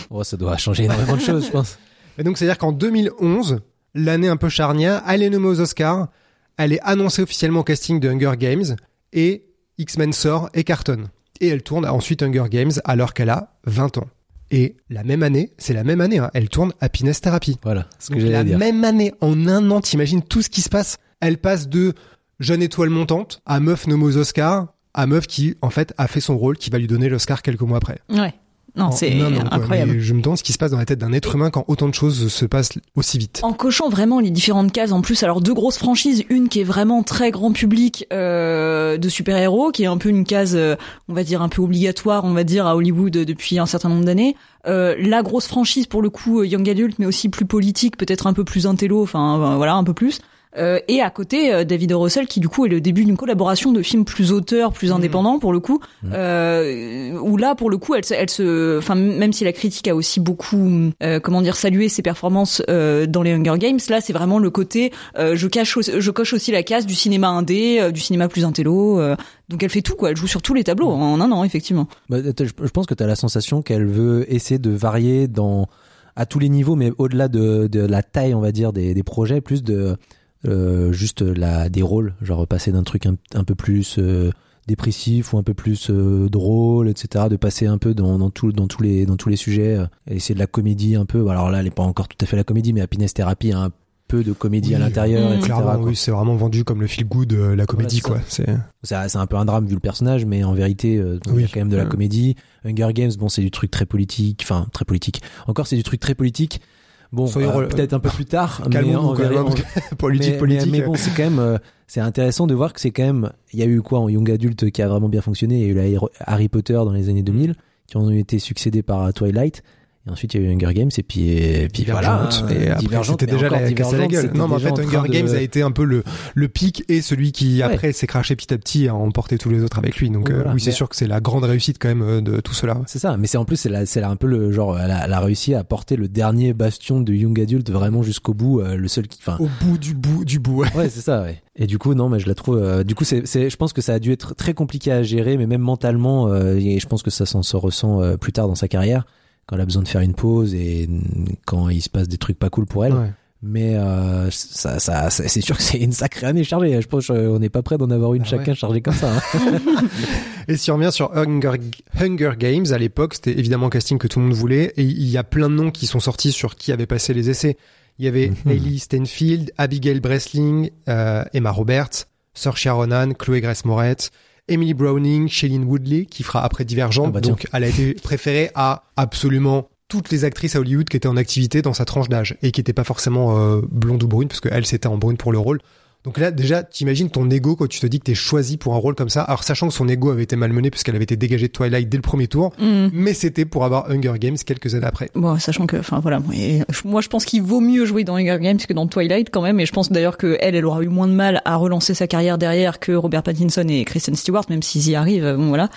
oh, ça doit changer énormément de choses, je pense. Et donc, c'est-à-dire qu'en 2011, l'année un peu charnière, elle est nommée aux Oscars, elle est annoncée officiellement au casting de Hunger Games, et X-Men sort et cartonne. Et elle tourne ensuite Hunger Games alors qu'elle a 20 ans. Et la même année, c'est la même année, hein, elle tourne Happiness Therapy. Voilà, ce que la dire. même année, en un an, t'imagines tout ce qui se passe. Elle passe de jeune étoile montante à meuf nommée aux Oscars, à meuf qui, en fait, a fait son rôle, qui va lui donner l'Oscar quelques mois après. Ouais. Non, c'est incroyable. Mais je me demande ce qui se passe dans la tête d'un être humain quand autant de choses se passent aussi vite. En cochant vraiment les différentes cases, en plus, alors deux grosses franchises, une qui est vraiment très grand public euh, de super-héros, qui est un peu une case, euh, on va dire un peu obligatoire, on va dire à Hollywood depuis un certain nombre d'années. Euh, la grosse franchise pour le coup euh, young adult, mais aussi plus politique, peut-être un peu plus intello, enfin euh, voilà un peu plus. Euh, et à côté, euh, David. Russell, qui du coup est le début d'une collaboration de films plus auteurs, plus indépendants pour le coup, Mhm. euh, où là pour le coup, elle, se- elle se, enfin même si la critique a aussi beaucoup, euh, comment dire, salué ses performances euh, dans les Hunger Games, là c'est vraiment le côté, euh, je cache, je coche aussi la case du cinéma indé, euh, du cinéma plus intello. euh, donc elle fait tout quoi, elle joue sur tous les tableaux en un an effectivement. Bah, je pense que tu as la sensation qu'elle veut essayer de varier dans à tous les niveaux, mais au-delà de, de la taille, on va dire, des, des projets, plus de euh, juste la des rôles, genre passer d'un truc un, un peu plus euh, dépressif ou un peu plus euh, drôle, etc. De passer un peu dans, dans, tout, dans tous les dans tous les sujets, et essayer de la comédie un peu. Alors là, elle est pas encore tout à fait la comédie, mais Happiness Therapy a un peu de comédie à l'intérieur, oui, etc. Clairement, oui, c'est vraiment vendu comme le feel good, euh, la comédie, quoi. C'est C'est c'est un peu un drame vu le personnage, mais en vérité, euh, il y a quand même de la Ouais. comédie. Hunger Games, bon, c'est du truc très politique, enfin très politique. Encore, c'est du truc très politique. Bon, euh, re- peut-être un peu plus tard, mais en quand même, véri- hein, en- que politique, mais, politique. mais, mais bon, c'est quand même, euh, c'est intéressant de voir que c'est quand même, il y a eu quoi en young adulte qui a vraiment bien fonctionné? Il y a eu la Harry- Harry Potter dans les années 2000 qui ont été succédés par Twilight. Et ensuite, il y a eu Hunger Games et puis, et puis voilà. Hein, et après, c'était déjà la casse à la gueule. Non, mais en fait, en Hunger de- Games a été un peu le, le pic et celui qui, après, s'est craché petit à petit et a emporté tous les autres avec lui. Donc, Oui, euh, oui, c'est Mais- sûr que c'est la grande réussite quand même euh, de tout cela. C'est ça, mais c'est en plus c'est la- c'est là un peu le genre elle a, elle a réussi à porter le dernier bastion de young adult vraiment jusqu'au bout, euh, le seul qui, enfin Au bout du bout du bout. ouais. ouais c'est ça. Ouais. Et du coup non mais je la trouve, euh, du coup c'est c'est je pense que ça a dû être très compliqué à gérer, mais même mentalement euh, et je pense que ça s'en se ressent euh, plus tard dans sa carrière quand elle a besoin de faire une pause et mm, quand il se passe des trucs pas cool pour elle. Ouais. Mais euh, ça, ça, ça- c'est sûr que c'est une sacrée année chargée. Je pense qu'on n'est pas prêt d'en avoir une Ah chacun ouais. chargée comme ça. hein. Et si on revient sur Hunger, Hunger Games, à l'époque, c'était évidemment un casting que tout le monde voulait. Et il y a plein de noms qui sont sortis sur qui avait passé les essais. Il y avait. Hailey Steinfeld, Abigail Breslin, euh, Emma Roberts, Saoirse Ronan, Chloé Grace Moretz, Emily Browning, Shailene Woodley, qui fera après Divergent. Ah bah donc, elle a été préférée à absolument toutes les actrices à Hollywood qui étaient en activité dans sa tranche d'âge et qui n'étaient pas forcément euh, blondes ou brunes, parce qu'elle, c'était en brune pour le rôle. Donc là, déjà, t'imagines ton ego quand tu te dis que t'es choisi pour un rôle comme ça. Alors, sachant que son ego avait été malmené puisqu'elle avait été dégagée de Twilight dès le premier tour, Mm. mais c'était pour avoir Hunger Games quelques années après. Bon, sachant que, enfin voilà, moi, et je- moi je pense qu'il vaut mieux jouer dans Hunger Games que dans Twilight quand même, et je pense d'ailleurs que elle, elle aura eu moins de mal à relancer sa carrière derrière que Robert Pattinson et Kristen Stewart, même s'ils y arrivent, euh, bon voilà.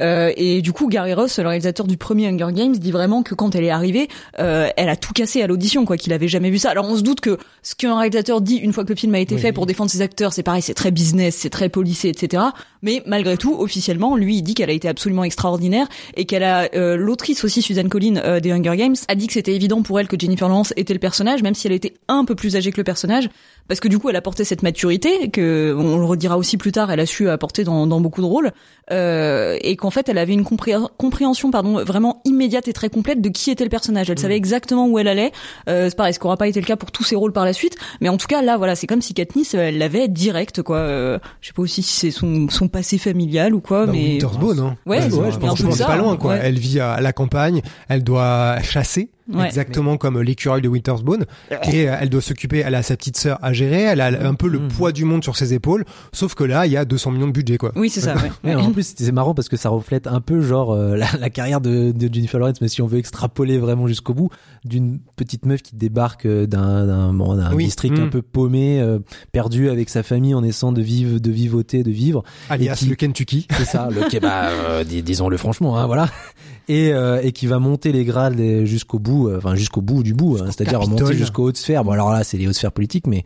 Euh, et du coup, Gary Ross, le réalisateur du premier Hunger Games, dit vraiment que quand elle est arrivée, euh, elle a tout cassé à l'audition, quoi, qu'il avait jamais vu ça. Alors on se doute que ce qu'un réalisateur dit une fois que le film a été Oui. fait pour défendre ses acteurs, c'est pareil, c'est très business, c'est très policé, etc. Mais malgré tout, officiellement, lui, il dit qu'elle a été absolument extraordinaire et qu'elle a euh, l'autrice aussi Suzanne Collin euh, des Hunger Games a dit que c'était évident pour elle que Jennifer Lawrence était le personnage, même si elle était un peu plus âgée que le personnage, parce que du coup, elle apportait cette maturité que on le redira aussi plus tard, elle a su apporter dans, dans beaucoup de rôles, euh, et qu'en fait, elle avait une compré- compréhension, pardon, vraiment immédiate et très complète de qui était le personnage. Elle savait exactement où elle allait. Euh, c'est pareil, ce qui n'aura pas été le cas pour tous ses rôles par la suite, mais en tout cas, là, voilà, c'est comme si Katniss, euh, elle l'avait direct, quoi. Euh, je sais pas aussi si c'est son, son passé familial ou quoi, Dans mais Wintersbane, hein. Ouais, ouais, je pense c'est ça, pas loin, quoi. ouais. Elle vit à la campagne, elle doit chasser. Ouais. Exactement comme l'écureuil de Wintersbane. Et elle doit s'occuper, elle a sa petite sœur à gérer, elle a un peu le Mhm. poids du monde sur ses épaules. Sauf que là, il y a 200 millions de budget, quoi. oui, c'est ça. Ouais. Ouais, en plus, c'est marrant parce que ça reflète un peu genre euh, la, la carrière de, de Jennifer Lawrence, mais si on veut extrapoler vraiment jusqu'au bout, d'une petite meuf qui débarque euh, d'un d'un bon, d'un Oui. district Mm. un peu paumé, euh, perdu avec sa famille en essayant de vivre, de vivoter, de vivre. Alias qui- le Kentucky. C'est ça, le bah, euh, dis- disons-le franchement, hein, voilà. Et, euh, et qui va monter les grades jusqu'au bout, euh, enfin jusqu'au bout du bout, hein, c'est-à-dire monter jusqu'aux hautes sphères. Bon alors là, c'est les hautes sphères politiques, mais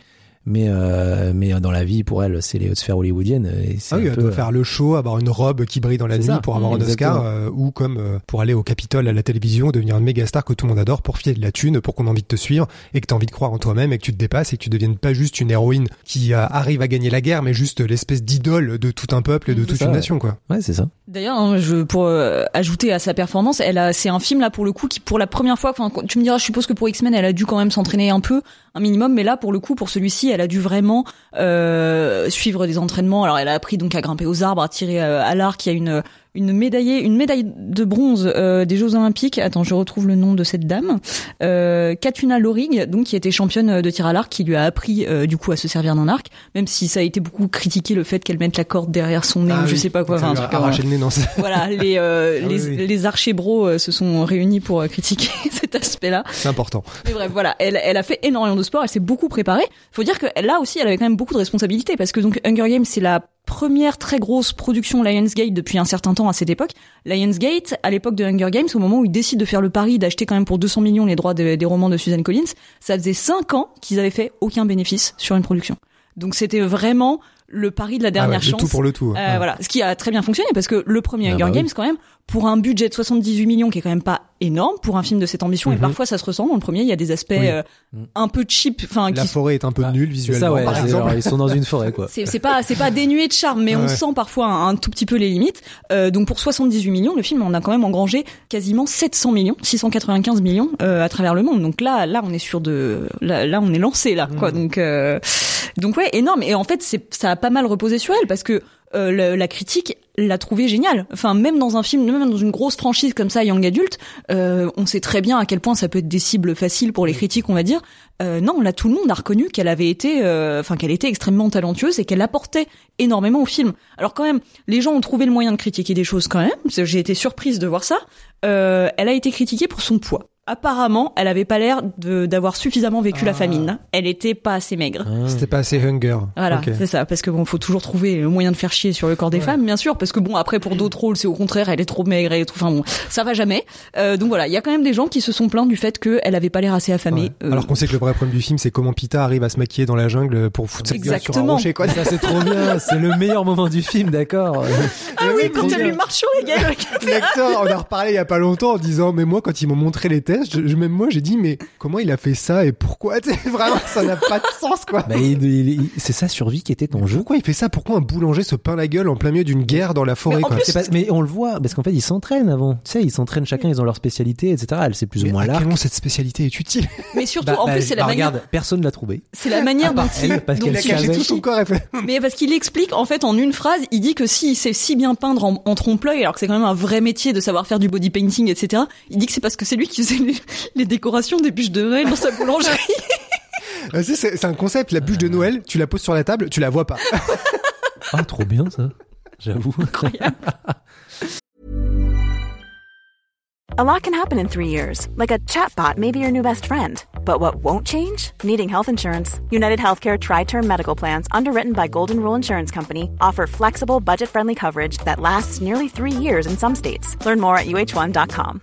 mais euh, mais dans la vie pour elle, c'est les hautes sphères hollywoodiennes. Et Ah oui, un elle peu, doit faire le show, avoir une robe qui brille dans la nuit ça. pour avoir Mmh, un Oscar, euh, ou comme euh, pour aller au Capitole à la télévision, devenir une méga star que tout le monde adore, pour filer de la thune, pour qu'on ait envie de te suivre, et que tu as envie de croire en toi-même, et que tu te dépasses, et que tu deviennes pas juste une héroïne qui euh, arrive à gagner la guerre, mais juste l'espèce d'idole de tout un peuple et de toute ça, une ouais. nation, quoi. ouais, c'est ça. D'ailleurs, hein, je pour euh, ajouter à sa performance, elle a c'est un film là pour le coup qui pour la première fois, tu me diras, je suppose que pour X-Men, elle a dû quand même s'entraîner un peu, un minimum, mais là pour le coup pour celui-ci, elle a dû vraiment euh, suivre des entraînements. Alors elle a appris donc à grimper aux arbres, à tirer euh, à l'arc, il y a une une médaillée, une médaille de bronze euh, des Jeux Olympiques. Attends, je retrouve le nom de cette dame. Euh, Katuna Lorig, donc qui était championne de tir à l'arc, qui lui a appris euh, du coup à se servir d'un arc, même si ça a été beaucoup critiqué le fait qu'elle mette la corde derrière son nez Ah ou je oui, sais pas quoi. Enfin, lui un a truc, arraché le nez, non, c'est- voilà, les euh, Ah les, oui. les archers bros euh, se sont réunis pour euh, critiquer cet aspect-là. c'est important. Mais bref, voilà, elle, elle a fait énormément de sport, elle s'est beaucoup préparée. Faut dire que là aussi, elle avait quand même beaucoup de responsabilités parce que donc Hunger Games, c'est la première très grosse production Lionsgate depuis un certain temps à cette époque. Lionsgate, à l'époque de Hunger Games, au moment où ils décident de faire le pari d'acheter quand même pour 200 millions les droits de- des romans de Susan Collins, ça faisait 5 ans qu'ils avaient fait aucun bénéfice sur une production. Donc c'était vraiment le pari de la Ah dernière ouais, le chance. tout pour le tout. Euh, ouais. Voilà, ce qui a très bien fonctionné parce que le premier Ah Hunger bah oui. Games quand même pour un budget de 78 millions qui est quand même pas énorme pour un film de cette ambition et Mhm. parfois ça se ressent dans le premier il y a des aspects Oui. euh, un peu cheap enfin La qui forêt est un peu Ah, nulle visuellement, ça, ouais. par c'est exemple. genre, ils sont dans une forêt, quoi. c'est pas c'est pas dénué de charme mais on Ouais. sent parfois un, un tout petit peu les limites Euh, donc pour 78 millions le film on a quand même engrangé quasiment 700 millions 695 millions euh, à travers le monde donc là là on est sur de là, là on est lancé là quoi donc euh, donc ouais énorme et en fait c'est ça a pas mal reposé sur elle parce que euh, la critique l'a trouvé génial. Enfin, même dans un film, même dans une grosse franchise comme ça, Young Adult, euh, on sait très bien à quel point ça peut être des cibles faciles pour les critiques, on va dire. Euh, non, là, tout le monde a reconnu qu'elle avait été, euh, enfin, qu'elle était extrêmement talentueuse et qu'elle apportait énormément au film. Alors quand même, les gens ont trouvé le moyen de critiquer des choses quand même. J'ai été surprise de voir ça. Euh, elle a été critiquée pour son poids. Apparemment, elle avait pas l'air de- d'avoir suffisamment vécu la Ah. famine. Elle était pas assez maigre. Ah. C'était pas assez hunger. Voilà, c'est ça, parce que bon, faut toujours trouver le moyen de faire chier sur le corps des Ouais. femmes, bien sûr, parce que bon, après pour d'autres rôles, c'est au contraire, elle est trop maigre, elle est trop, enfin bon, ça va jamais. Euh, donc voilà, il y a quand même des gens qui se sont plaints du fait qu'elle avait pas l'air assez affamée. Ouais. Euh, Alors qu'on sait que le vrai problème du film, c'est comment Pita arrive à se maquiller dans la jungle pour foutre sa gueule sur un Exactement. rocher, quoi. Ça, c'est trop bien. C'est le meilleur moment du film, d'accord. ah oui, quand trop elle lui marche sur les gueules. L'acteur, on a reparlé il y a pas longtemps en disant, mais moi, quand ils m'ont montré les tests, je, je- même moi, j'ai dit, mais comment il a fait ça et pourquoi? Vraiment, ça n'a pas de sens, quoi. Bah, c'est sa survie qui était en jeu. Pourquoi il fait ça? Pourquoi un boulanger se peint la gueule en plein milieu d'une guerre dans la forêt, Mais en quoi? plus, C'est pas- mais on le voit parce qu'en fait ils s'entraînent avant. Tu sais, ils s'entraînent chacun, ils ont leur spécialité, etc. Elle sait plus Mais ou moins à l'arc. quel moment cette spécialité est utile? Mais surtout, Bah, en bah, plus, c'est la bah, manière, Regarde, personne l'a trouvé. c'est la manière dont elle, parce Il a il- caché savait. tout son corps, elle fait, Mais parce qu'il explique, en fait, en une phrase, il dit que s'il sait si bien peindre en, en trompe-l'œil, alors que c'est quand même un vrai métier de savoir faire du body painting, etc., il dit que c'est parce que c'est lui qui faisait les, les décorations des bûches de Noël dans sa boulangerie. Si, c'est c'est un concept, la bûche de Noël, tu la poses sur la table, tu la vois pas. Ah, trop bien ça. J'avoue. A lot can happen in three years, like a chatbot may be your new best friend. But what won't change? Needing health insurance. United Healthcare Tri Term Medical Plans, underwritten by Golden Rule Insurance Company, offer flexible, budget friendly coverage that lasts nearly three years in some states. Learn more at uh1.com.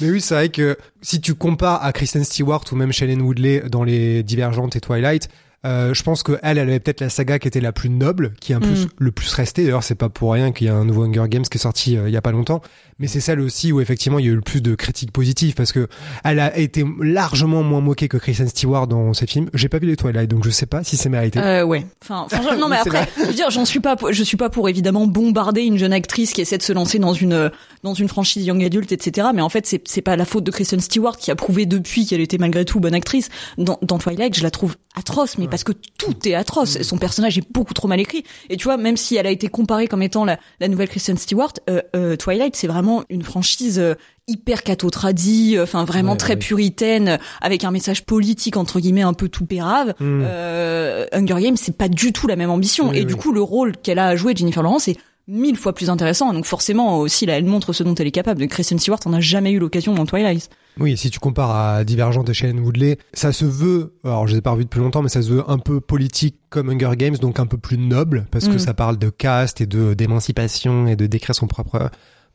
Mais oui, c'est vrai que si tu compares à Kristen Stewart ou même Shailene Woodley dans les Divergentes et Twilight, euh, je pense que elle, elle avait peut-être la saga qui était la plus noble, qui est un plus Mm. le plus resté. D'ailleurs, c'est pas pour rien qu'il y a un nouveau Hunger Games qui est sorti euh, il y a pas longtemps. Mais c'est celle aussi où effectivement il y a eu le plus de critiques positives parce que elle a été largement moins moquée que Kristen Stewart dans ses films. J'ai pas vu les Twilight, donc je sais pas si c'est mérité. Euh, ouais. Enfin, enfin, non, mais après, je veux dire, j'en suis pas, pour- je suis pas pour évidemment bombarder une jeune actrice qui essaie de se lancer dans une dans une franchise young adulte, etc. Mais en fait, c'est c'est pas la faute de Kristen Stewart qui a prouvé depuis qu'elle était malgré tout bonne actrice. Dans, dans Twilight, je la trouve atroce, mais parce que tout est atroce. Son personnage est beaucoup trop mal écrit. Et tu vois, même si elle a été comparée comme étant la, la nouvelle Kristen Stewart, euh, euh, Twilight, c'est vraiment une franchise euh, hyper catho-tradie, euh, enfin vraiment Ouais, très ouais. puritaine, euh, avec un message politique entre guillemets un peu tout pérave. Mm. Euh, Hunger Games, c'est pas du tout la même ambition. Oui, et oui. du coup, le rôle qu'elle a à jouer, Jennifer Lawrence, est mille fois plus intéressant. Donc forcément, aussi, là, elle montre ce dont elle est capable. De Kristen Stewart, on n'a jamais eu l'occasion dans Twilight. Oui, si tu compares à Divergente et Shailene Woodley, ça se veut, alors je les ai pas revus depuis longtemps, mais ça se veut un peu politique comme Hunger Games, donc un peu plus noble, parce que Mm. ça parle de caste et de d'émancipation et de décrire son propre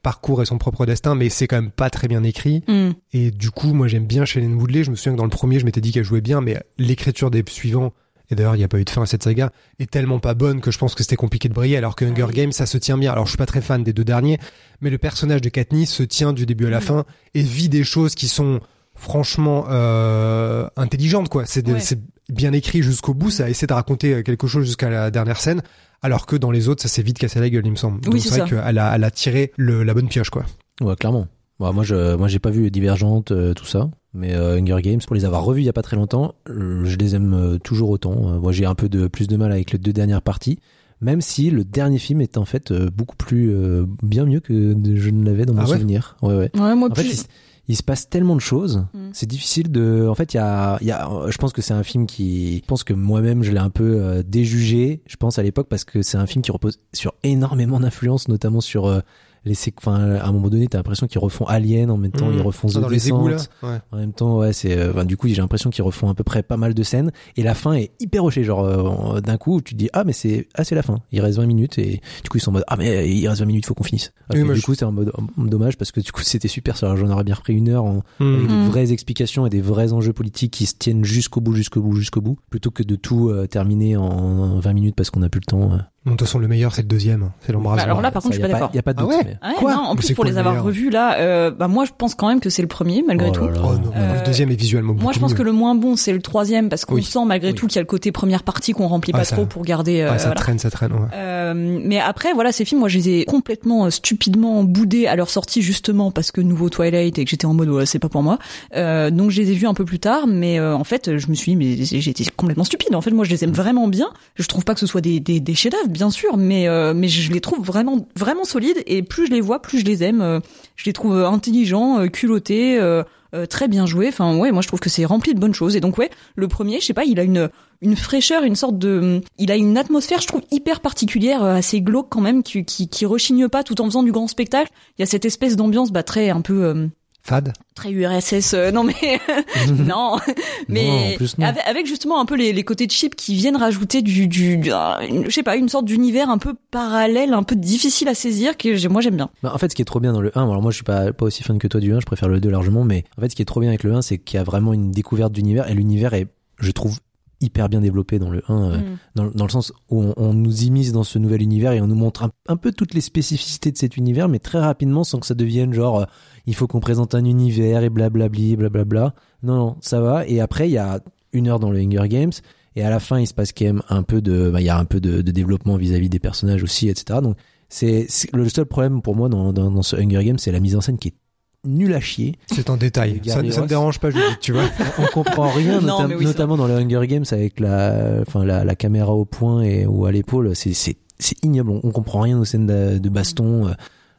parcours et son propre destin, mais c'est quand même pas très bien écrit. Mm. Et du coup, moi j'aime bien Shailene Woodley. Je me souviens que dans le premier, je m'étais dit qu'elle jouait bien, mais l'écriture des suivants et d'ailleurs il n'y a pas eu de fin à cette saga, est tellement pas bonne que je pense que c'était compliqué de briller, alors que Hunger Games ça se tient bien. Alors je suis pas très fan des deux derniers, mais le personnage de Katniss se tient du début à la fin et vit des choses qui sont franchement euh, intelligentes quoi. C'est de- Ouais. Bien écrit jusqu'au bout, ça essaie de raconter quelque chose jusqu'à la dernière scène, alors que dans les autres ça s'est vite cassé la gueule il me semble. Oui, Donc c'est vrai ça. qu'elle a, elle a tiré le, la bonne pioche quoi. Ouais, clairement. Bon, moi, je, moi, j'ai pas vu Divergente, euh, tout ça. Mais euh, Hunger Games, pour les avoir revus il y a pas très longtemps, euh, je les aime euh, toujours autant. Euh, moi, j'ai un peu de plus de mal avec les deux dernières parties, même si le dernier film est en fait euh, beaucoup plus euh, bien mieux que je ne l'avais dans mon Ah ouais? souvenir. Ouais, ouais. Ouais, moi En plus. Il se passe tellement de choses. Mm. C'est difficile de. En fait, il y a, il y a. Je pense que c'est un film qui. Je pense que moi-même, je l'ai un peu euh, déjugé. Je pense à l'époque parce que c'est un film qui repose sur énormément d'influences, notamment sur euh, les. sé- Enfin, à un moment donné, t'as l'impression qu'ils refont Alien en même temps, Mmh. ils refont The dans les égouts là. Ouais. En même temps, ouais, c'est. euh, enfin, du coup, j'ai l'impression qu'ils refont à peu près pas mal de scènes. Et la fin est hyper rochée. Genre, euh, d'un coup, tu te dis, ah, mais c'est, ah, c'est la fin. Il reste 20 minutes et du coup, ils sont en mode, ah, mais il reste 20 minutes, faut qu'on finisse. Oui, du je- coup, c'est en mode, dommage parce que du coup, c'était super. Ça, j'en aurais bien repris une heure en, Mmh. avec Mm. des vraies explications et des vrais enjeux politiques qui se tiennent jusqu'au bout, jusqu'au bout, jusqu'au bout, plutôt que de tout euh, terminer en 20 minutes parce qu'on n'a plus le temps. Euh. Bon, de toute façon, le meilleur, c'est le deuxième. hein. C'est l'embrasement. Bah, alors là, par contre, Ça, je suis pas d'accord. Il y a pas de Ah doute. ouais mais- Ouais, Quoi non, en Mais plus pour quoi les le avoir revus là, euh, bah moi je pense quand même que c'est le premier malgré Oh tout. là là. Oh non, Euh, le deuxième est visuellement beaucoup Moi je pense mieux. que le moins bon c'est le troisième parce qu'on Oui. sent malgré Oui. tout qu'il y a le côté première partie qu'on remplit Ah, pas ça- trop pour garder. euh, Ah, ça voilà. traîne, ça traîne. Ouais. Euh, mais après voilà ces films moi je les ai complètement euh, stupidement boudés à leur sortie justement parce que nouveau Twilight et que j'étais en mode ouais, c'est pas pour moi euh, donc je les ai vus un peu plus tard mais euh, en fait je me suis dit mais été complètement stupide en fait moi je les aime vraiment bien je trouve pas que ce soit des, des, des chefs-d'œuvre bien sûr mais euh, mais je les trouve vraiment vraiment solides. Et plus je les vois plus je les aime. Euh, je les trouve euh, intelligents culottés très bien joués. Enfin ouais moi je trouve que c'est rempli de bonnes choses. Et donc ouais le premier je sais pas il a une une fraîcheur, une sorte de, il a une atmosphère, je trouve hyper particulière, assez glauque quand même, qui, qui, qui rechigne pas tout en faisant du grand spectacle. Il y a cette espèce d'ambiance, bah très un peu euh, Fad. très URSS. euh, non mais non, mais Non, non. avec, avec justement un peu les, les côtés cheap qui viennent rajouter du, du, du- une- je sais pas, une sorte d'univers un peu parallèle, un peu difficile à saisir que j'ai- moi j'aime bien. Bah, en fait, ce qui est trop bien dans le 1, alors moi je suis pas, pas aussi fan que toi du 1, je préfère le 2 largement, mais en fait, ce qui est trop bien avec le 1, c'est qu'il y a vraiment une découverte d'univers, et l'univers est, je trouve, hyper bien développé dans le 1, euh, Mm. dans, dans le sens où on, on nous immisce dans ce nouvel univers et on nous montre un, un peu toutes les spécificités de cet univers, mais très rapidement sans que ça devienne genre, euh, il faut qu'on présente un univers et blablabli, blablabla. Non, non, ça va. Et après, il y a une heure dans le Hunger Games. Et à la fin, il se passe quand même un peu de, bah, il y a un peu de, de développement vis-à-vis des personnages aussi, etc. Donc, c'est, c'est- le seul problème pour moi dans, dans, dans ce Hunger Games, c'est la mise en scène qui est nulle à chier. C'est en détail. Ça, ça me dérange pas, Judith, tu vois. On comprend rien, Non, oui, notamment dans le Hunger Games avec la, enfin la, la caméra au point et ou à l'épaule. C'est, c'est, c'est ignoble. On, on comprend rien aux scènes de, de baston.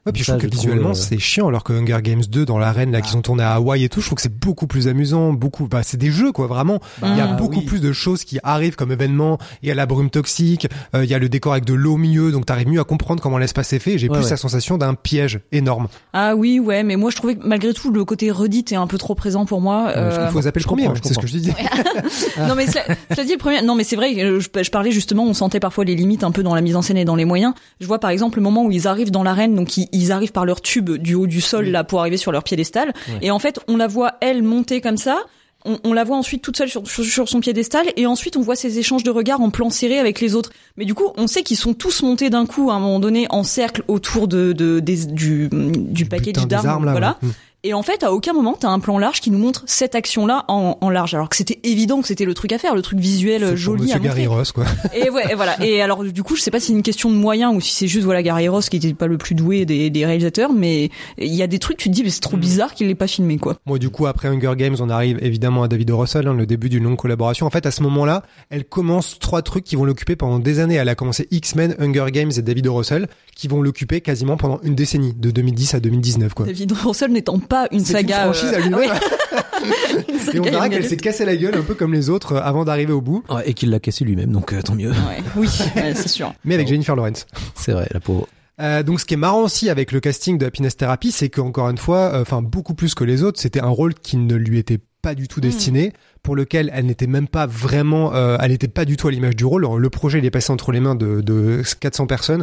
Ouais, puis je trouve que visuellement euh, c'est chiant alors que Hunger Games 2 dans l'arène là Ah. qui sont tournés à Hawaï et tout, je trouve que c'est beaucoup plus amusant, beaucoup bah c'est des jeux quoi vraiment. il y a Bah, beaucoup oui. plus de choses qui arrivent comme événement, il y a la brume toxique, euh, il y a le décor avec de l'eau au milieu donc t'arrives mieux à comprendre comment l'espace est fait et j'ai Ouais, plus ouais. la sensation d'un piège énorme. Ah oui, ouais, mais moi je trouvais que malgré tout le côté redit est un peu trop présent pour moi. Euh, Il faut zapper le je premier, c'est ce que je te dis. non mais cela, dit le premier non mais c'est vrai euh, je, je parlais justement on sentait parfois les limites un peu dans la mise en scène et dans les moyens je vois par exemple le moment où ils arrivent dans l'arène donc ils, ils arrivent par leur tube du haut du sol là pour arriver sur leur piédestal Ouais. et en fait on la voit elle monter comme ça on, on la voit ensuite toute seule sur, sur, sur son piédestal et ensuite on voit ces échanges de regards en plan serré avec les autres. Mais du coup, on sait qu'ils sont tous montés d'un coup à un moment donné en cercle autour de, de des, du, du package des d'armes. armes, là, Voilà. ouais. Et en fait, à aucun moment, t'as un plan large qui nous montre cette action-là en, en large. Alors que c'était évident que c'était le truc à faire, le truc visuel joli Monsieur à montrer. Gary Ross quoi. Et ouais, et voilà. Et alors, du coup, je sais pas si c'est une question de moyens ou si c'est juste voilà Gary Ross qui était pas le plus doué des, des réalisateurs, mais il y a des trucs tu te dis mais c'est trop bizarre qu'il l'ait pas filmé quoi. Moi, du coup, après Hunger Games, on arrive évidemment à David O. Russell, hein, le début d'une longue collaboration. En fait, à ce moment-là, elle commence trois trucs qui vont l'occuper pendant des années. Elle a commencé X-Men, Hunger Games et David O. Russell, qui vont l'occuper quasiment pendant une décennie, de 2010 à 2019, quoi. David Russell n'étant pas une C'est saga. une franchise euh, à lui-même. une saga Et on verra qu'elle s'est cassé la gueule un peu comme les autres euh, avant d'arriver au bout, Ouais, et qu'il l'a cassé lui-même, donc euh, tant mieux. Ouais, oui, ouais, c'est sûr. mais avec Jennifer Lawrence. C'est vrai, la pauvre. Euh, donc, ce qui est marrant aussi avec le casting de Happiness Therapy, c'est qu'encore une fois, euh, enfin beaucoup plus que les autres, c'était un rôle qui ne lui était pas du tout destiné, pour lequel elle n'était même pas vraiment, euh, elle n'était pas du tout à l'image du rôle. Le projet, il est passé entre les mains de, de 400 personnes.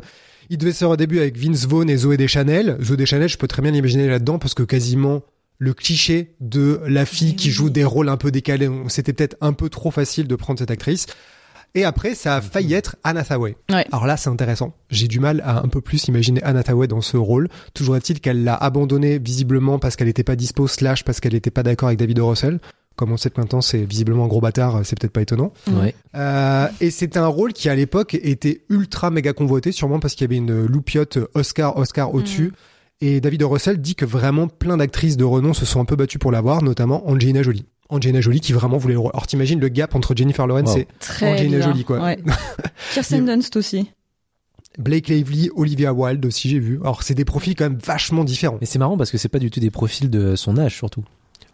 Il devait se faire au début avec Vince Vaughn et Zoé Deschanel. Zoé Deschanel, je peux très bien l'imaginer là-dedans parce que quasiment le cliché de la fille qui joue des rôles un peu décalés, c'était peut-être un peu trop facile de prendre cette actrice. Et après, ça a failli être Anne Hathaway. Ouais. Alors là, c'est intéressant. J'ai du mal à un peu plus imaginer Anne Hathaway dans ce rôle. Toujours est-il qu'elle l'a abandonné visiblement parce qu'elle n'était pas dispo, slash parce qu'elle n'était pas d'accord avec David O. Russell. Comme on sait que maintenant c'est visiblement un gros bâtard, c'est peut-être pas étonnant. Ouais. Euh, et c'était un rôle qui à l'époque était ultra méga convoité, sûrement parce qu'il y avait une loupiote Oscar Oscar au-dessus. Et David O. Russell dit que vraiment plein d'actrices de renom se sont un peu battues pour l'avoir, notamment Angelina Jolie. Angelina Jolie qui vraiment voulait le rôle. Alors t'imagines le gap entre Jennifer Lawrence Wow. et Très Angelina bizarre. Jolie, quoi. Ouais. Kirsten Dunst aussi. Blake Lively, Olivia Wilde aussi j'ai vu. Alors c'est des profils quand même vachement différents. Mais c'est marrant parce que c'est pas du tout des profils de son âge surtout.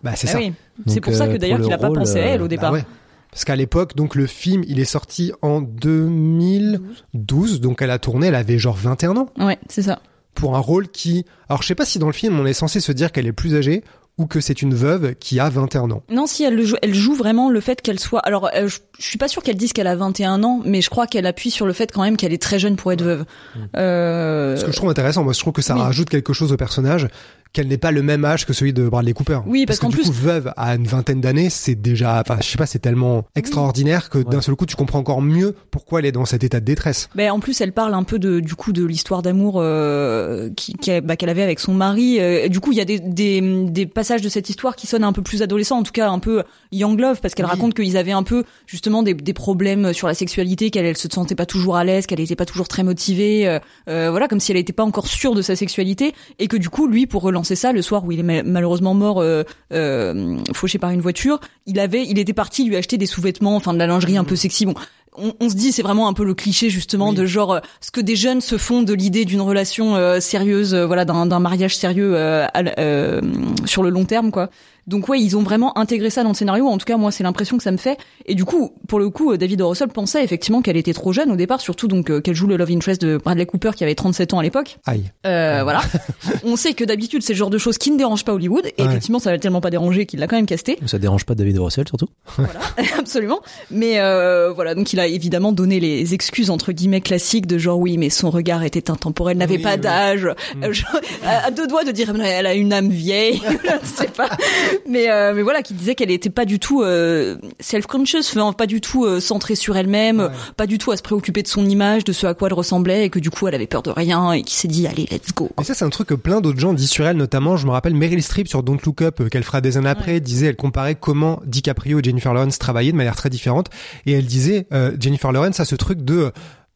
Bah c'est Ah ça. oui. C'est pour ça euh, que d'ailleurs pour qu'il le a pas pensé à elle euh, au départ. Bah ouais. Parce qu'à l'époque, donc le film, il est sorti en 2012, donc elle a tourné, elle avait genre 21 ans Ouais, c'est ça. pour un rôle qui, alors je sais pas si dans le film on est censé se dire qu'elle est plus âgée ou que c'est une veuve qui a 21 ans. Non, si elle le joue, elle joue vraiment le fait qu'elle soit. Alors, euh, je, je suis pas sûre qu'elle dise qu'elle a 21 ans, mais je crois qu'elle appuie sur le fait quand même qu'elle est très jeune pour être veuve. Euh, Ce que je trouve intéressant, moi je trouve que ça oui. rajoute quelque chose au personnage, qu'elle n'est pas le même âge que celui de Bradley Cooper. Oui, parce que qu'en du plus- coup, veuve à une vingtaine d'années, c'est déjà, enfin je sais pas, c'est tellement extraordinaire que d'un seul coup tu comprends encore mieux pourquoi elle est dans cet état de détresse. Ben, en plus, elle parle un peu de, du coup, de l'histoire d'amour euh, bah, qu'elle avait avec son mari. Euh, du coup, il y a des, des, des passages de cette histoire qui sonnent un peu plus adolescents, en tout cas un peu young love, parce qu'elle Oui. raconte qu'ils avaient un peu justement des, des problèmes sur la sexualité, qu'elle elle se sentait pas toujours à l'aise, qu'elle était pas toujours très motivée, euh, voilà, comme si elle était pas encore sûre de sa sexualité, et que du coup, lui, pour relancer ça, le soir où il est ma- malheureusement mort, euh, euh, fauché par une voiture, il avait, il était parti lui acheter des sous-vêtements, enfin de la lingerie un peu sexy. Bon, on, on se dit c'est vraiment un peu le cliché justement Oui. de genre euh, ce que des jeunes se font de l'idée d'une relation euh, sérieuse, euh, voilà, d'un mariage sérieux euh, à euh, sur le long terme, quoi. Donc ouais, ils ont vraiment intégré ça dans le scénario. En tout cas, moi, c'est l'impression que ça me fait. Et du coup, pour le coup, euh, David. Russell pensait effectivement qu'elle était trop jeune au départ, surtout donc euh, qu'elle joue le love interest de Bradley Cooper qui avait 37 ans à l'époque. Aïe. Euh, voilà. On sait que d'habitude, c'est le genre de choses qui ne dérangent pas Hollywood. Et Ouais. effectivement, ça l'a tellement pas dérangé qu'il l'a quand même casté. Ça dérange pas David Russell surtout. Voilà, absolument. Mais euh, voilà, donc il a évidemment donné les excuses entre guillemets classiques de genre oui, mais son regard était intemporel, n'avait Oui, pas oui. d'âge. À, à deux doigts de dire elle a une âme vieille, je ne sais pas. Mais euh, mais voilà, qui disait qu'elle était pas du tout euh, self-conscious, enfin, pas du tout euh, centrée sur elle-même, Ouais. pas du tout à se préoccuper de son image, de ce à quoi elle ressemblait, et que du coup elle avait peur de rien et qui s'est dit allez let's go. Et ça, c'est un truc que plein d'autres gens disent sur elle, notamment, je me rappelle Meryl Streep sur Don't Look Up, euh, qu'elle fera des années après, disait, elle comparait comment DiCaprio et Jennifer Lawrence travaillaient de manière très différente. Et elle disait, euh, Jennifer Lawrence a ce truc de euh,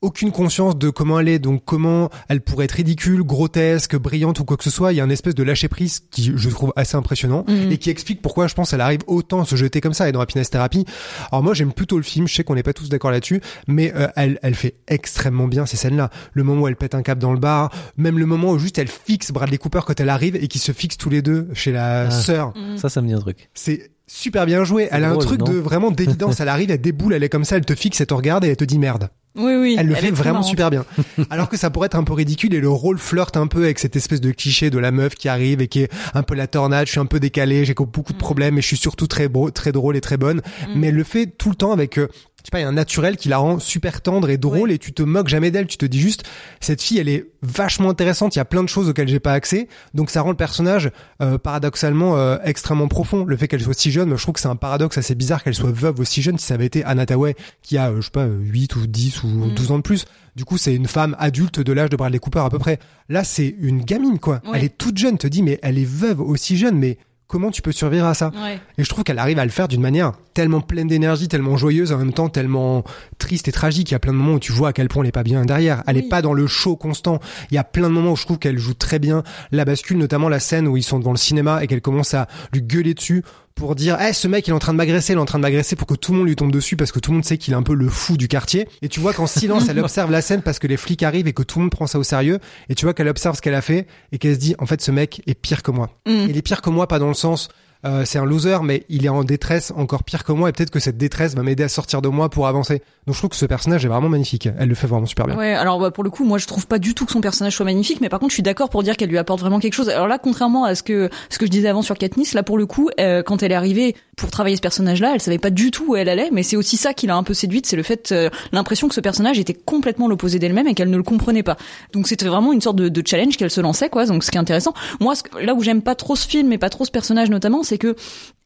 aucune conscience de comment elle est, donc comment elle pourrait être ridicule, grotesque, brillante ou quoi que ce soit. Il y a une espèce de lâcher prise qui, je trouve, assez impressionnant Mhm. et qui explique pourquoi je pense elle arrive autant à se jeter comme ça et dans Happiness Therapy. Alors moi, j'aime plutôt le film. Je sais qu'on n'est pas tous d'accord là-dessus, mais euh, elle, elle fait extrêmement bien ces scènes-là. Le moment où elle pète un cap dans le bar, même le moment où juste elle fixe Bradley Cooper quand elle arrive et qu'ils se fixent tous les deux chez la Ah. sœur. Ça, ça me dit un truc. C'est super bien joué. Elle a un truc de vraiment d'évidence. elle arrive, elle déboule, elle est comme ça, elle te fixe, elle te regarde et elle te dit merde. Oui oui. Elle le fait vraiment marrante. super bien. Alors que ça pourrait être un peu ridicule et le rôle flirte un peu avec cette espèce de cliché de la meuf qui arrive et qui est un peu la tornade, je suis un peu décalé, j'ai beaucoup de problèmes et je suis surtout très beau, très drôle et très bonne. Mais elle le fait tout le temps avec euh, je sais pas, il y a un naturel qui la rend super tendre et drôle et tu te moques jamais d'elle, tu te dis juste cette fille elle est vachement intéressante, il y a plein de choses auxquelles j'ai pas accès. Donc ça rend le personnage euh, paradoxalement euh, extrêmement profond. Le fait qu'elle soit si jeune, je trouve que c'est un paradoxe assez bizarre qu'elle soit veuve aussi jeune si ça avait été Anna Tawai qui a euh, je sais pas 8 ou 10 ou 12 ans de plus. Du coup, c'est une femme adulte de l'âge de Bradley Cooper à peu près. Là, c'est une gamine quoi. Elle est toute jeune, te dis mais elle est veuve aussi jeune mais comment tu peux survivre à ça Ouais. et je trouve qu'elle arrive à le faire d'une manière tellement pleine d'énergie, tellement joyeuse, en même temps tellement triste et tragique. Il y a plein de moments où tu vois à quel point elle est pas bien derrière. Elle Oui. est pas dans le show constant. Il y a plein de moments où je trouve qu'elle joue très bien la bascule, notamment la scène où ils sont devant le cinéma et qu'elle commence à lui gueuler dessus pour dire eh ce mec il est en train de m'agresser il est en train de m'agresser pour que tout le monde lui tombe dessus parce que tout le monde sait qu'il est un peu le fou du quartier. Et tu vois qu'en silence elle observe la scène parce que les flics arrivent et que tout le monde prend ça au sérieux. Et tu vois qu'elle observe ce qu'elle a fait et qu'elle se dit en fait ce mec est pire que moi. Mm. il est pire que moi pas dans le sens euh, c'est un loser, mais il est en détresse encore pire que moi, et peut-être que cette détresse va m'aider à sortir de moi pour avancer. Donc je trouve que ce personnage est vraiment magnifique. Elle le fait vraiment super bien. Ouais, alors bah, pour le coup, moi je trouve pas du tout que son personnage soit magnifique, mais par contre je suis d'accord pour dire qu'elle lui apporte vraiment quelque chose. Alors là, contrairement à ce que ce que je disais avant sur Katniss, là pour le coup, euh, quand elle est arrivée pour travailler ce personnage-là, elle savait pas du tout où elle allait, mais c'est aussi ça qui l'a un peu séduite, c'est le fait euh, l'impression que ce personnage était complètement l'opposé d'elle-même et qu'elle ne le comprenait pas. Donc c'était vraiment une sorte de, challenge qu'elle se lançait, quoi. Donc ce qui est intéressant. Moi, là où j'aime pas trop ce film et pas trop ce personnage notamment, c'est que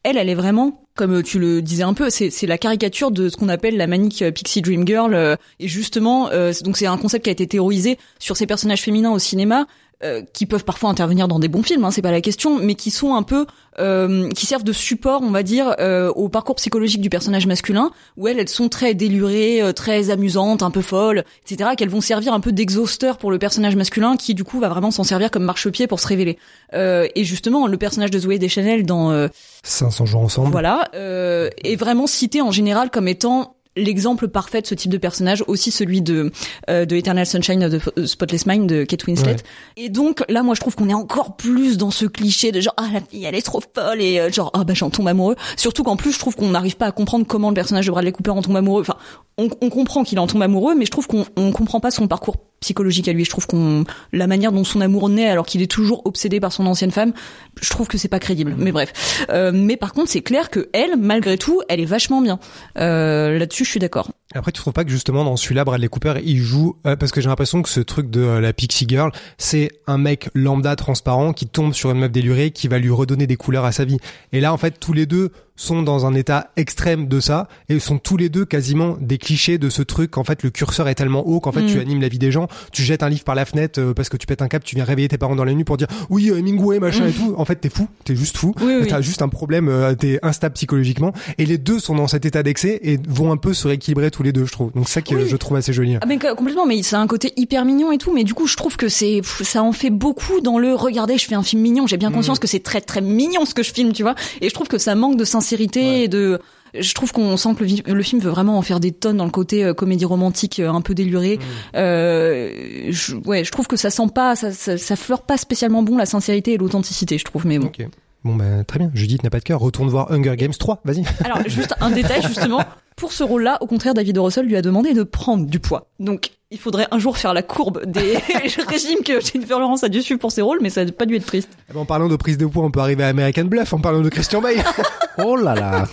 elle, elle est vraiment, comme tu le disais un peu, c'est la caricature de ce qu'on appelle la manique Pixie Dream Girl. euh, et justement, euh, donc c'est un concept qui a été théorisé sur ces personnages féminins au cinéma. Euh, qui peuvent parfois intervenir dans des bons films, hein, c'est pas la question, mais qui sont un peu, euh, qui servent de support, on va dire, euh, au parcours psychologique du personnage masculin, où elles, elles sont très délurées, euh, très amusantes, un peu folles, etc., qu'elles vont servir un peu d'exhausteur pour le personnage masculin, qui du coup va vraiment s'en servir comme marchepied pour se révéler. Euh, et justement, le personnage de Zoé Deschanel dans euh, 500 jours ensemble. voilà, euh, est vraiment cité en général comme étant l'exemple parfait de ce type de personnage, aussi celui de euh, de Eternal Sunshine of the Spotless Mind de Kate Winslet. Ouais. Et donc là, moi, je trouve qu'on est encore plus dans ce cliché de genre ah la fille elle est trop folle et euh, genre ah bah j'en tombe amoureux. Surtout qu'en plus, je trouve qu'on n'arrive pas à comprendre comment le personnage de Bradley Cooper en tombe amoureux. Enfin, on, on comprend qu'il en tombe amoureux, mais je trouve qu'on on comprend pas son parcours psychologique à lui. Je trouve qu'on la manière dont son amour naît alors qu'il est toujours obsédé par son ancienne femme, je trouve que c'est pas crédible. Mais bref. Euh, mais par contre, c'est clair que elle, malgré tout, elle est vachement bien. Euh, Là-dessus, je suis d'accord. Après, tu trouves pas que justement dans celui-là, Bradley Cooper, il joue euh, parce que j'ai l'impression que ce truc de euh, la Pixie Girl, c'est un mec lambda transparent qui tombe sur une meuf délurée qui va lui redonner des couleurs à sa vie. Et là, en fait, tous les deux sont dans un état extrême de ça et sont tous les deux quasiment des clichés de ce truc qu'en fait le curseur est tellement haut qu'en fait Mm. tu animes la vie des gens tu jettes un livre par la fenêtre euh, parce que tu pètes un câble tu viens réveiller tes parents dans la nuit pour dire oui euh, Hemingway machin et tout en fait t'es fou t'es juste fou Oui, oui. t'as juste un problème euh, t'es instable psychologiquement et les deux sont dans cet état d'excès et vont un peu se rééquilibrer tous les deux je trouve donc ça que Oui. je trouve assez joli Ah complètement, mais c'est un côté hyper mignon et tout, mais du coup je trouve que c'est ça en fait beaucoup dans le regardez, je fais un film mignon, j'ai bien conscience que c'est très très mignon ce que je filme, tu vois, et je trouve que ça manque de sincérité et de je trouve qu'on sent que le, film veut vraiment en faire des tonnes dans le côté euh, comédie romantique euh, un peu déluré. Euh, je, ouais, je trouve que ça sent pas, ça, ça, ça fleure pas spécialement bon la sincérité et l'authenticité, je trouve. Mais bon. ok bon ben très bien Judith n'a pas de cœur retourne voir Hunger Games 3 vas-y Alors, juste un détail, justement. Pour ce rôle-là, au contraire, David O. Russell lui a demandé de prendre du poids. Donc, il faudrait un jour faire la courbe des régimes que Jennifer Lawrence a dû suivre pour ses rôles, mais ça n'a pas dû être triste. Eh ben, en parlant de prise de poids on peut arriver à American Bluff en parlant de Christian Bale Oh là là.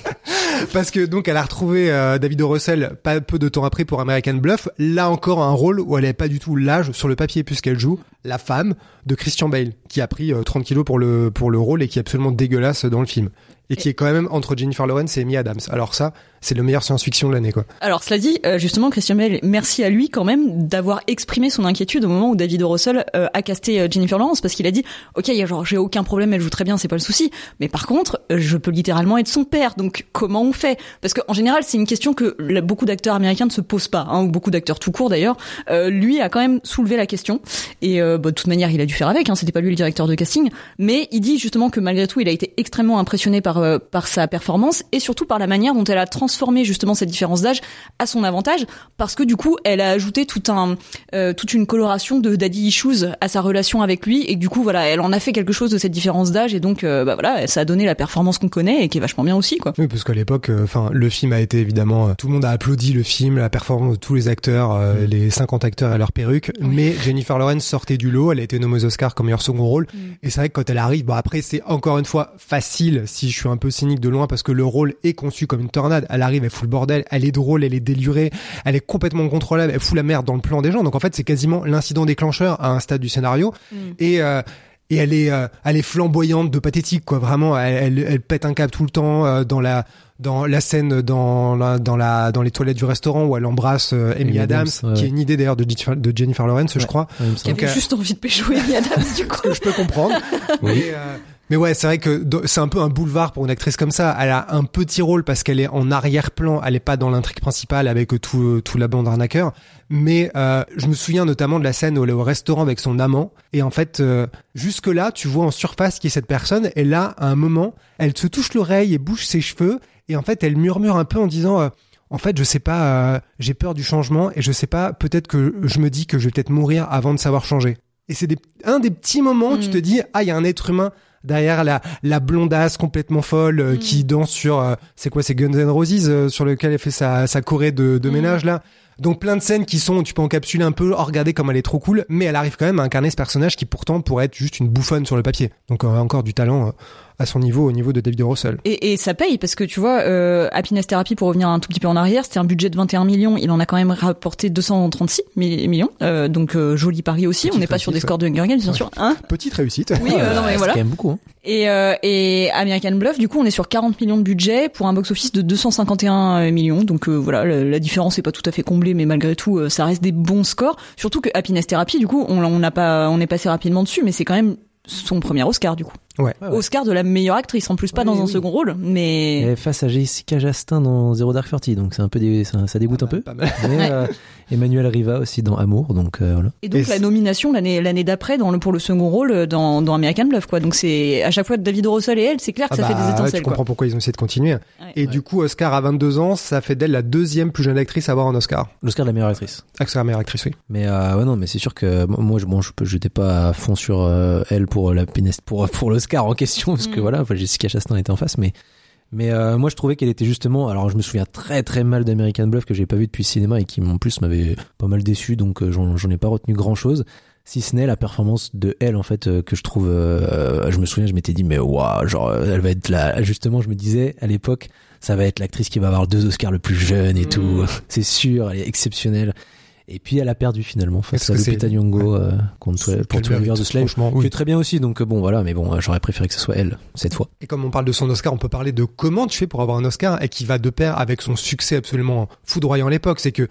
Parce que donc elle a retrouvé euh, David O. Russell pas peu de temps après pour American Bluff. Là encore un rôle où elle avait pas du tout l'âge sur le papier puisqu'elle joue la femme de Christian Bale qui a pris euh, 30 kilos pour le pour le rôle et qui est absolument dégueulasse dans le film et qui est quand même entre Jennifer Lawrence et Amy Adams. Alors ça c'est le meilleur science-fiction de l'année quoi. Alors, cela dit, euh, justement, Christian Bale, merci à lui quand même d'avoir exprimé son inquiétude au moment où David. Russell euh, a casté euh, Jennifer Lawrence, parce qu'il a dit, ok, genre, j'ai aucun problème, elle joue très bien, c'est pas le souci, mais par contre, je peux littéralement être son père, donc comment on fait? Parce qu'en général, c'est une question que beaucoup d'acteurs américains ne se posent pas, hein, ou beaucoup d'acteurs tout court d'ailleurs. Euh, lui a quand même soulevé la question, et euh, bah, de toute manière, il a dû faire avec, hein, c'était pas lui le directeur de casting, mais il dit justement que malgré tout, il a été extrêmement impressionné par euh, par sa performance et surtout par la manière dont elle a transformé justement cette différence d'âge à son avantage, parce que du coup, elle a ajouté tout un euh, toute une coloration de daddy issues à sa relation avec lui, et que du coup, voilà, elle en a fait quelque chose de cette différence d'âge, et donc, euh, bah voilà, ça a donné la performance qu'on connaît et qui est vachement bien aussi, quoi. Oui, parce qu'à l'époque, euh, enfin, le film a été évidemment, euh, tout le monde a applaudi le film, la performance de tous les acteurs, euh, les 50 acteurs et leurs perruques. Mais Jennifer Lawrence sortait du lot, elle a été nommée aux Oscars comme meilleur second rôle. Et c'est vrai que quand elle arrive, bon après c'est encore une fois facile si je suis un peu cynique de loin parce que le rôle est conçu comme une tornade. Elle arrive, elle fout le bordel, elle est drôle, elle est délurée, elle est complètement contrôlable, elle fout la merde dans le plan des gens. Donc en fait c'est quasiment l'incident déclencheur à un stade du scénario. Et euh, et elle est euh, elle est flamboyante de pathétique quoi vraiment elle, elle, elle pète un câble tout le temps euh, dans la dans la scène dans la, dans la dans les toilettes du restaurant où elle embrasse euh, Amy, Amy Adams, Adams, ouais. qui est une idée d'ailleurs de, Jennifer- de Jennifer Lawrence je crois Qui avait Donc, euh, juste envie de péchouer Amy Adams, du coup. que je peux comprendre Oui. euh, mais ouais c'est vrai que c'est un peu un boulevard pour une actrice comme ça. Elle a un petit rôle parce qu'elle est en arrière-plan. Elle est pas dans l'intrigue principale avec tout euh, tout la bande arnaqueur mais euh, je me souviens notamment de la scène où elle est au restaurant avec son amant. Et en fait euh, jusque là tu vois en surface qui est cette personne. Et là à un moment elle se touche l'oreille et bouge ses cheveux. Et en fait elle murmure un peu en disant euh, en fait, je sais pas, euh, j'ai peur du changement et je sais pas, peut-être que je me dis que je vais peut-être mourir avant de savoir changer. Et c'est un des petits moments où tu Mm. te dis, ah, il y a un être humain derrière la, la blondasse complètement folle euh, Mm. qui danse sur, euh, c'est quoi, c'est Guns N' Roses euh, sur lequel elle fait sa, sa choré de, de Mm. ménage là. Donc plein de scènes qui sont, tu peux encapsuler un peu, oh, regardez comme elle est trop cool, mais elle arrive quand même à incarner ce personnage qui pourtant pourrait être juste une bouffonne sur le papier. Donc euh, encore du talent euh, à son niveau, au niveau de David Russell. Et, et ça paye parce que tu vois, euh, Happiness Therapy, pour revenir un tout petit peu en arrière, c'était un budget de 21 millions, il en a quand même rapporté 236 mi- millions, euh, donc euh, joli pari aussi. Petite on n'est pas sur des scores de Hunger Games, bien Ouais. sûr. Hein Petite réussite. oui, euh, non mais c'est voilà. quand même beaucoup. Hein. Et, euh, et American Bluff, du coup, on est sur 40 millions de budget pour un box-office de 251 millions. Donc euh, voilà, la, la différence est pas tout à fait comblée, mais malgré tout, euh, ça reste des bons scores. Surtout que Happiness Therapy, du coup, on, on n'a pas, on est passé rapidement dessus, mais c'est quand même son premier Oscar, du coup. Ouais. Oscar de la meilleure actrice, en plus pas Oui, dans un oui. second rôle, mais Et face à Jessica Chastain dans Zero Dark Thirty, donc c'est un peu des, ça, ça dégoûte un peu. Pas mal. Mais euh, Emmanuel Riva aussi dans Amour, donc euh, voilà. et donc Et la nomination l'année l'année d'après dans le pour le second rôle euh, dans, dans American Bluff, quoi. Donc c'est à chaque fois David Russell et elle, c'est clair que Ah ça bah, fait des ouais, étincelles, tu quoi. comprends pourquoi ils ont essayé de continuer. Ouais. Et Ouais. du coup, Oscar à 22 ans, ça fait d'elle la deuxième plus jeune actrice à avoir un Oscar. L'Oscar de la meilleure actrice. Oscar meilleure actrice, oui. Mais euh, ouais non, mais c'est sûr que moi je bon je peux j'étais pas à fond sur euh, elle pour la pénest pour pour l'Oscar en question parce que Mm. voilà, Jessica Chastain était en face mais mais euh, moi je trouvais qu'elle était justement alors je me souviens très très mal d'American Bluff que j'ai pas vu depuis le cinéma et qui en plus m'avait pas mal déçu. Donc euh, j'en ai pas retenu grand chose si ce n'est la performance de elle en fait euh, que je trouve euh, je me souviens je m'étais dit mais waouh genre elle va être là justement je me disais à l'époque ça va être l'actrice qui va avoir deux Oscars le plus jeune et tout. C'est sûr elle est exceptionnelle et puis elle a perdu finalement face à Lupita Nyong'o euh, contre pour Years mérite, a Slave qui est très bien aussi. Donc euh, bon voilà mais bon euh, j'aurais préféré que ce soit elle cette fois. Et comme on parle de son Oscar, on peut parler de comment tu fais pour avoir un Oscar et qui va de pair avec son succès absolument foudroyant à l'époque. C'est que,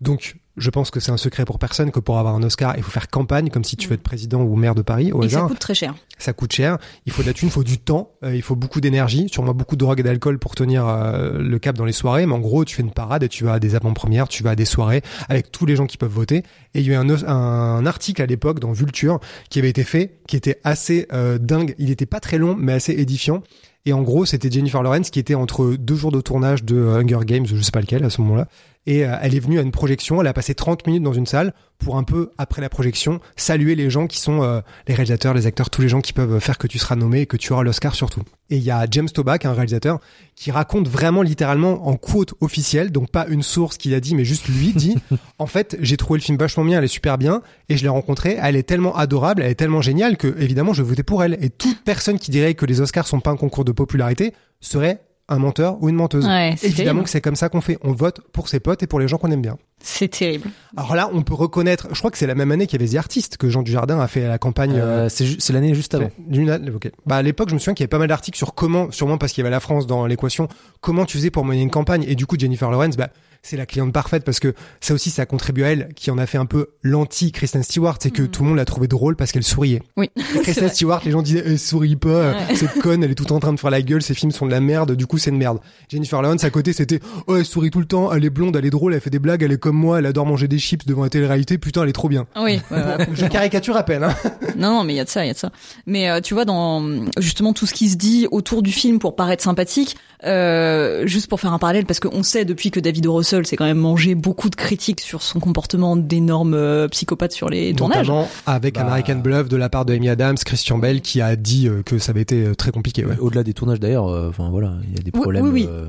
donc, je pense que c'est un secret pour personne que pour avoir un Oscar, il faut faire campagne comme si tu veux être président ou maire de Paris au Et ça coûte très cher. ça coûte cher, il faut de la thune, il faut du temps, euh, il faut beaucoup d'énergie, sûrement beaucoup de drogue et d'alcool pour tenir euh, le cap dans les soirées, mais en gros, tu fais une parade et tu vas à des avant-premières, tu vas à des soirées avec tous les gens qui peuvent voter. Et il y a eu un, un article à l'époque dans Vulture qui avait été fait, qui était assez euh, dingue, il était pas très long, mais assez édifiant. Et en gros, c'était Jennifer Lawrence qui était entre deux jours de tournage de euh, Hunger Games, je sais pas lequel à ce moment-là. Et euh, elle est venue à une projection, elle a passé 30 minutes dans une salle pour un peu, après la projection, saluer les gens qui sont euh, les réalisateurs, les acteurs, tous les gens qui peuvent faire que tu seras nommé et que tu auras l'Oscar surtout. Et il y a James Toback, un réalisateur, qui raconte vraiment littéralement en quote officielle, donc pas une source qui a dit, mais juste lui dit, en fait, j'ai trouvé le film vachement bien, elle est super bien, et je l'ai rencontrée, elle est tellement adorable, elle est tellement géniale que, évidemment, je vais voter pour elle. Et toute personne qui dirait que les Oscars sont pas un concours de popularité serait un menteur ou une menteuse. Ouais, c'est Évidemment terrible. que c'est comme ça qu'on fait. On vote pour ses potes et pour les gens qu'on aime bien. C'est terrible. Alors là, on peut reconnaître, je crois que c'est la même année qu'il y avait The Artist que Jean Dujardin a fait à la campagne. Euh, c'est ju- c'est l'année juste avant d'une- ok. Bah à l'époque, je me souviens qu'il y avait pas mal d'articles sur comment, sûrement parce qu'il y avait la France dans l'équation, comment tu faisais pour mener une campagne. Et du coup, Jennifer Lawrence, bah c'est la cliente parfaite parce que ça aussi, ça a contribué à elle, qui en a fait un peu l'anti Kristen Stewart, c'est que tout le monde l'a trouvé drôle parce qu'elle souriait. Oui. Kristen. Stewart, les gens disaient, elle sourit pas, Ouais. cette conne, elle est tout en train de faire la gueule, ses films sont de la merde, du coup c'est une merde. Jennifer Lawrence à côté, c'était, oh elle sourit tout le temps, elle est blonde, elle est drôle, elle fait des blagues, elle est comme moi, elle adore manger des chips devant la télé-réalité, putain elle est trop bien. Oui. ouais, ouais. Je caricature à peine. Hein. Non, non, mais il y a de ça, il y a de ça. Mais euh, tu vois, dans justement tout ce qui se dit autour du film pour paraître sympathique, euh, juste pour faire un parallèle, parce qu'on sait depuis que David O. Russell s'est quand même mangé beaucoup de critiques sur son comportement d'énorme euh, psychopathe sur les tournages. Notamment avec Bah. American Bluff de la part de Amy Adams, Christian Bell qui a dit euh, que ça avait été euh, très compliqué. Ouais. au-delà des tournages d'ailleurs euh, enfin voilà il y a des problèmes oui, euh,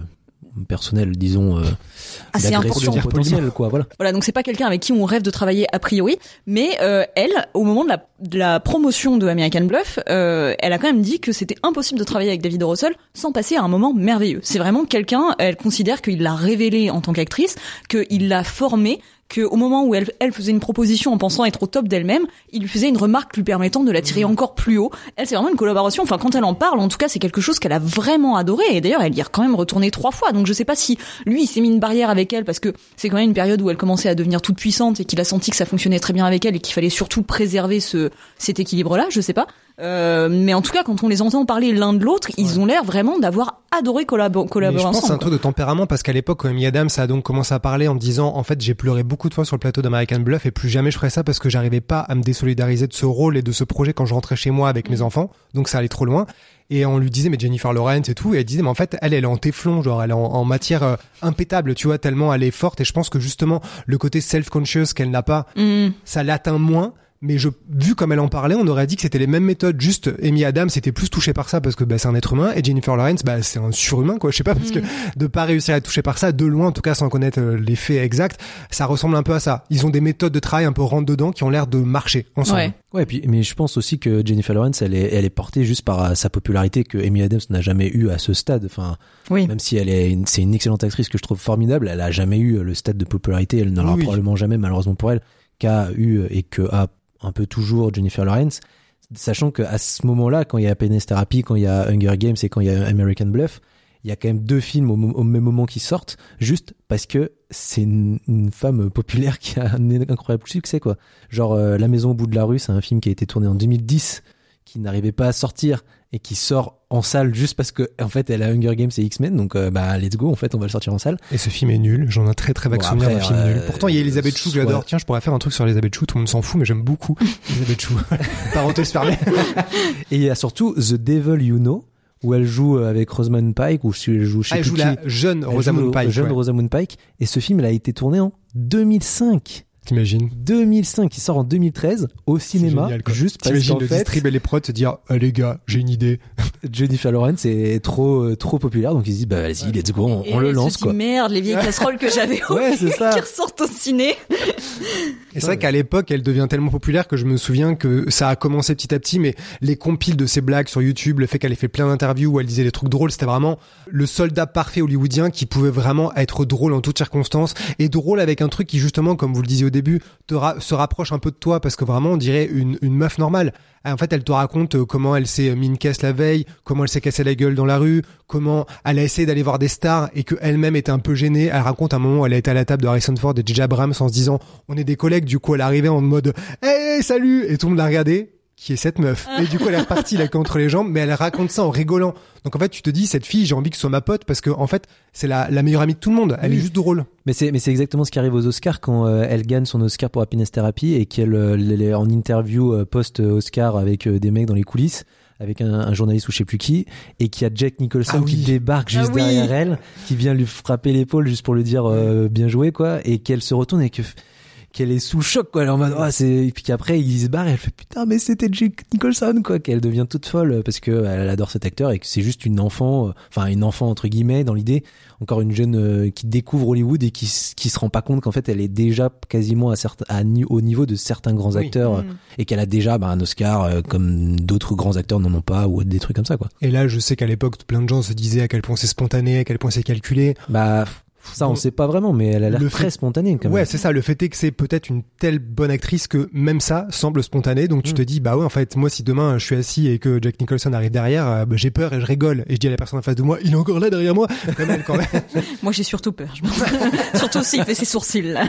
disons euh, Assez d'agression important. quoi voilà Voilà, donc c'est pas quelqu'un avec qui on rêve de travailler a priori, mais euh, elle, au moment de la, de la promotion de American Bluff, euh, elle a quand même dit que c'était impossible de travailler avec David O. Russell sans passer à un moment merveilleux. C'est vraiment quelqu'un, elle considère qu'il l'a révélé en tant qu'actrice, qu'il l'a formée, que au moment où elle, elle faisait une proposition en pensant être au top d'elle-même, il lui faisait une remarque lui permettant de la tirer encore plus haut. Elle, c'est vraiment une collaboration. Enfin, quand elle en parle, en tout cas, c'est quelque chose qu'elle a vraiment adoré. Et d'ailleurs, elle y est quand même retournée trois fois. Donc, je sais pas si lui, il s'est mis une barrière avec elle parce que c'est quand même une période où elle commençait à devenir toute puissante et qu'il a senti que ça fonctionnait très bien avec elle et qu'il fallait surtout préserver ce cet équilibre-là. Je sais pas. Euh, mais en tout cas, quand on les entend parler l'un de l'autre, ils ont l'air vraiment d'avoir adoré collaborer je pense c'est un ensemble. truc de tempérament parce qu'à l'époque, quand Amy Adams a donc commencé à parler en me disant en fait j'ai pleuré beaucoup de fois sur le plateau d'American Bluff et plus jamais je ferai ça parce que j'arrivais pas à me désolidariser de ce rôle et de ce projet quand je rentrais chez moi avec mes enfants donc ça allait trop loin et on lui disait mais Jennifer Lawrence et tout et elle disait mais en fait elle elle est en téflon genre elle est en, en matière euh, impétable tu vois tellement elle est forte et je pense que justement le côté self-conscious qu'elle n'a pas Mm. ça l'atteint moins mais je, vu comme elle en parlait, on aurait dit que c'était les mêmes méthodes. Juste, Amy Adams était plus touchée par ça parce que bah, c'est un être humain, et Jennifer Lawrence, bah, c'est un surhumain, quoi. Je sais pas, parce que Mm. de pas réussir à être touché par ça, de loin, en tout cas, sans connaître euh, les faits exacts, ça ressemble un peu à ça. Ils ont des méthodes de travail un peu rentre dedans qui ont l'air de marcher ensemble. Ouais. Ouais, et puis, mais je pense aussi que Jennifer Lawrence, elle est, elle est portée juste par euh, sa popularité que Amy Adams n'a jamais eu à ce stade. Enfin, Oui. même si elle est, une- c'est une excellente actrice que je trouve formidable, elle a jamais eu le stade de popularité. Elle n'en aura Oui, oui. probablement jamais, malheureusement pour elle, qu'a eu et que a un peu toujours Jennifer Lawrence. Sachant qu'à ce moment-là, quand il y a Penis Therapy, quand il y a Hunger Games et quand il y a American Bluff, il y a quand même deux films au, même moment qui sortent, juste parce que c'est une, une femme populaire qui a un incroyable succès, quoi. Genre, euh, La Maison au bout de la rue, c'est un film qui a été tourné en 2010, qui n'arrivait pas à sortir et qui sort en salle juste parce que, en fait, elle a Hunger Games et X-Men, donc euh, bah let's go, en fait, on va le sortir en salle. Et ce film est nul. J'en ai un très très vague Bon, souvenir d'un film euh, nul. Pourtant, il y a Elisabeth Chou que j'adore. Tiens, je pourrais faire un truc sur Elisabeth Chou. Tout le monde s'en fout, mais j'aime beaucoup Elisabeth Chou. Parenthèse fermée. Et il y a surtout The Devil You Know, où elle joue euh, avec Rosamund Pike, ou elle joue chez Ah, elle joue la jeune Rosamund Pike. jeune ouais. Rosamund Pike, et ce film, il a été tourné en 2005. T'imagines 2005, il sort en 2013 au cinéma, génial, quoi. juste parce qu'en le fait, distrib et les prods se dire ah, les gars, j'ai une idée. Jennifer Lawrence est trop euh, trop populaire, donc ils se disent bah vas-y, let's go, on, on le lance quoi. Merde, les vieilles casseroles que j'avais Ouais, c'est ça. qui ressortent au ciné. Et c'est vrai qu'à l'époque, elle devient tellement populaire que je me souviens que ça a commencé petit à petit, mais les compiles de ses blagues sur YouTube, le fait qu'elle ait fait plein d'interviews où elle disait des trucs drôles, c'était vraiment le soldat parfait hollywoodien qui pouvait vraiment être drôle en toutes circonstances et drôle avec un truc qui justement, comme vous le disiez au début, se rapproche un peu de toi parce que vraiment on dirait une, une meuf normale. En fait, elle te raconte euh, comment elle s'est mis une caisse la veille, comment elle s'est cassé la gueule dans la rue, comment elle a essayé d'aller voir des stars et que elle-même était un peu gênée. Elle raconte un moment où elle a été à la table de Harrison Ford et J.J. Abrams en se disant on est des collègues. Du coup, elle arrivait en mode hey salut et tout le monde l'a regardé. Qui est cette meuf Et du coup, elle est repartie la queue entre les jambes, mais elle raconte ça en rigolant. Donc en fait, tu te dis cette fille, j'ai envie que ce soit ma pote parce que en fait, c'est la, la meilleure amie de tout le monde. Elle Oui. est juste drôle. Mais c'est mais c'est exactement ce qui arrive aux Oscars quand euh, elle gagne son Oscar pour Happiness Therapy et qu'elle euh, elle est en interview euh, post Oscar avec euh, des mecs dans les coulisses avec un, un journaliste ou je sais plus qui et qui a Jack Nicholson Ah oui. qui débarque juste Ah oui. derrière elle qui vient lui frapper l'épaule juste pour lui dire euh, bien joué quoi et qu'elle se retourne et que qu'elle est sous le choc quoi elle est en mode ah c'est et puis qu'après il se barre et elle fait putain mais c'était Jack Nicholson quoi qu'elle devient toute folle euh, parce que elle adore cet acteur et que c'est juste une enfant euh, enfin une enfant entre guillemets dans l'idée encore une jeune euh, qui découvre Hollywood et qui qui se rend pas compte qu'en fait elle est déjà quasiment à certes à ni- au niveau de certains grands Oui. acteurs euh, Mm. et qu'elle a déjà bah, un Oscar euh, comme d'autres grands acteurs n'en ont pas ou des trucs comme ça quoi Et là, je sais qu'à l'époque, plein de gens se disaient à quel point c'est spontané, à quel point c'est calculé. bah ça on Bon. sait pas vraiment mais elle a l'air Le très fait- spontanée quand Ouais, même c'est ça. Le fait est que c'est peut-être une telle bonne actrice que même ça semble spontané. Donc tu Mm. te dis, bah ouais, en fait, moi, si demain je suis assis et que Jack Nicholson arrive derrière, euh, bah, j'ai peur et je rigole. Et je dis à la personne en face de moi, il est encore là derrière moi. Quand même. Moi, j'ai surtout peur. je pense. surtout s'il fait ses sourcils. Là.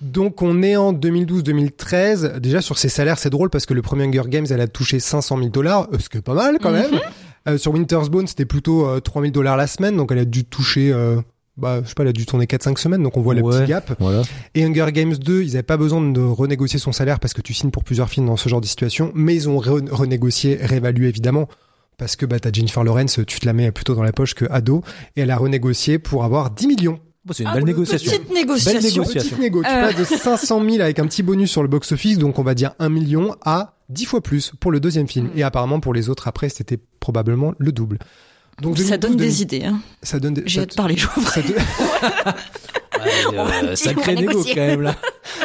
Donc on est en 2012-2013. Déjà sur ses salaires, c'est drôle parce que le premier Hunger Games, elle a touché 500 000 dollars, ce qui est pas mal quand même. Euh, sur Winter's Bone, c'était plutôt euh, 3 000 dollars la semaine, donc elle a dû toucher, euh, bah je sais pas, elle a dû tourner 4-5 semaines, donc on voit le Ouais. petit gap. voilà Et Hunger Games 2, ils avaient pas besoin de renégocier son salaire parce que tu signes pour plusieurs films dans ce genre de situation, mais ils ont re- renégocié, réévalué évidemment. Parce que bah, t'as Jennifer Lawrence, tu te la mets plutôt dans la poche que ado, et elle a renégocié pour avoir 10 millions. Bon, c'est une Ah, belle négociation Petite négociation. Belle négociation. Petite négo, tu Euh. passes de 500 000 avec un petit bonus sur le box-office, donc on va dire 1 million à 10 fois plus pour le deuxième film. Et apparemment pour les autres après, c'était probablement le double. Donc Ça 2012, donne des idées. Hein. Ça donne des... J'ai hâte de parler, je euh, sacré négo quand même là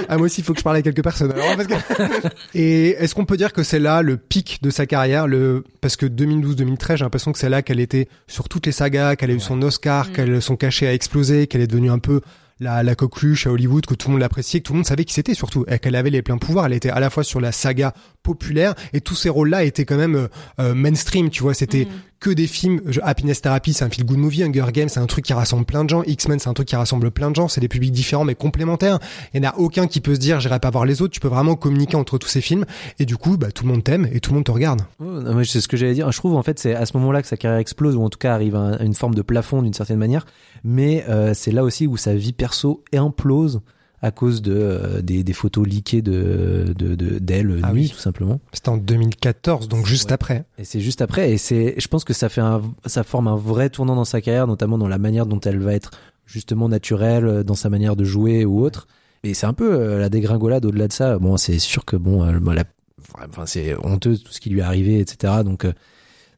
Ah moi aussi il faut que je parle avec quelques personnes. Alors, parce que- Et est-ce qu'on peut dire que c'est là le pic de sa carrière le parce que 2012-2013 j'ai l'impression que c'est là qu'elle était sur toutes les sagas, qu'elle a eu son Oscar, Mm. qu'elle son cachet a explosé, qu'elle est devenue un peu la, la coqueluche à Hollywood, que tout le monde l'appréciait, que tout le monde savait qui c'était surtout, et qu'elle avait les pleins pouvoirs. Elle était à la fois sur la saga populaire et tous ces rôles-là étaient quand même euh, euh, mainstream, tu vois. C'était que des films. je- Happiness Therapy, c'est un feel good movie. Hunger Games, c'est un truc qui rassemble plein de gens. X-Men, c'est un truc qui rassemble plein de gens. C'est des publics différents mais complémentaires. Il y en a aucun qui peut se dire j'irai pas voir les autres. Tu peux vraiment communiquer entre tous ces films et du coup, bah tout le monde t'aime et tout le monde te regarde. Mais c'est ce que j'allais dire. Je trouve en fait c'est à ce moment-là que sa carrière explose ou en tout cas arrive à une forme de plafond d'une certaine manière. Mais euh, c'est là aussi où sa vie perso implose à cause de euh, des, des photos leakées de de de- d'elle Ah nuit oui. tout simplement. C'était en 2014, donc juste Ouais. après. Et c'est juste après. Et c'est je pense que ça fait un ça forme un vrai tournant dans sa carrière, notamment dans la manière dont elle va être justement naturelle euh, dans sa manière de jouer ou autre. Et c'est un peu euh, la dégringolade au-delà de ça. Bon, c'est sûr que bon, euh, la- enfin, c'est honteux tout ce qui lui est arrivé, etc. Donc, euh,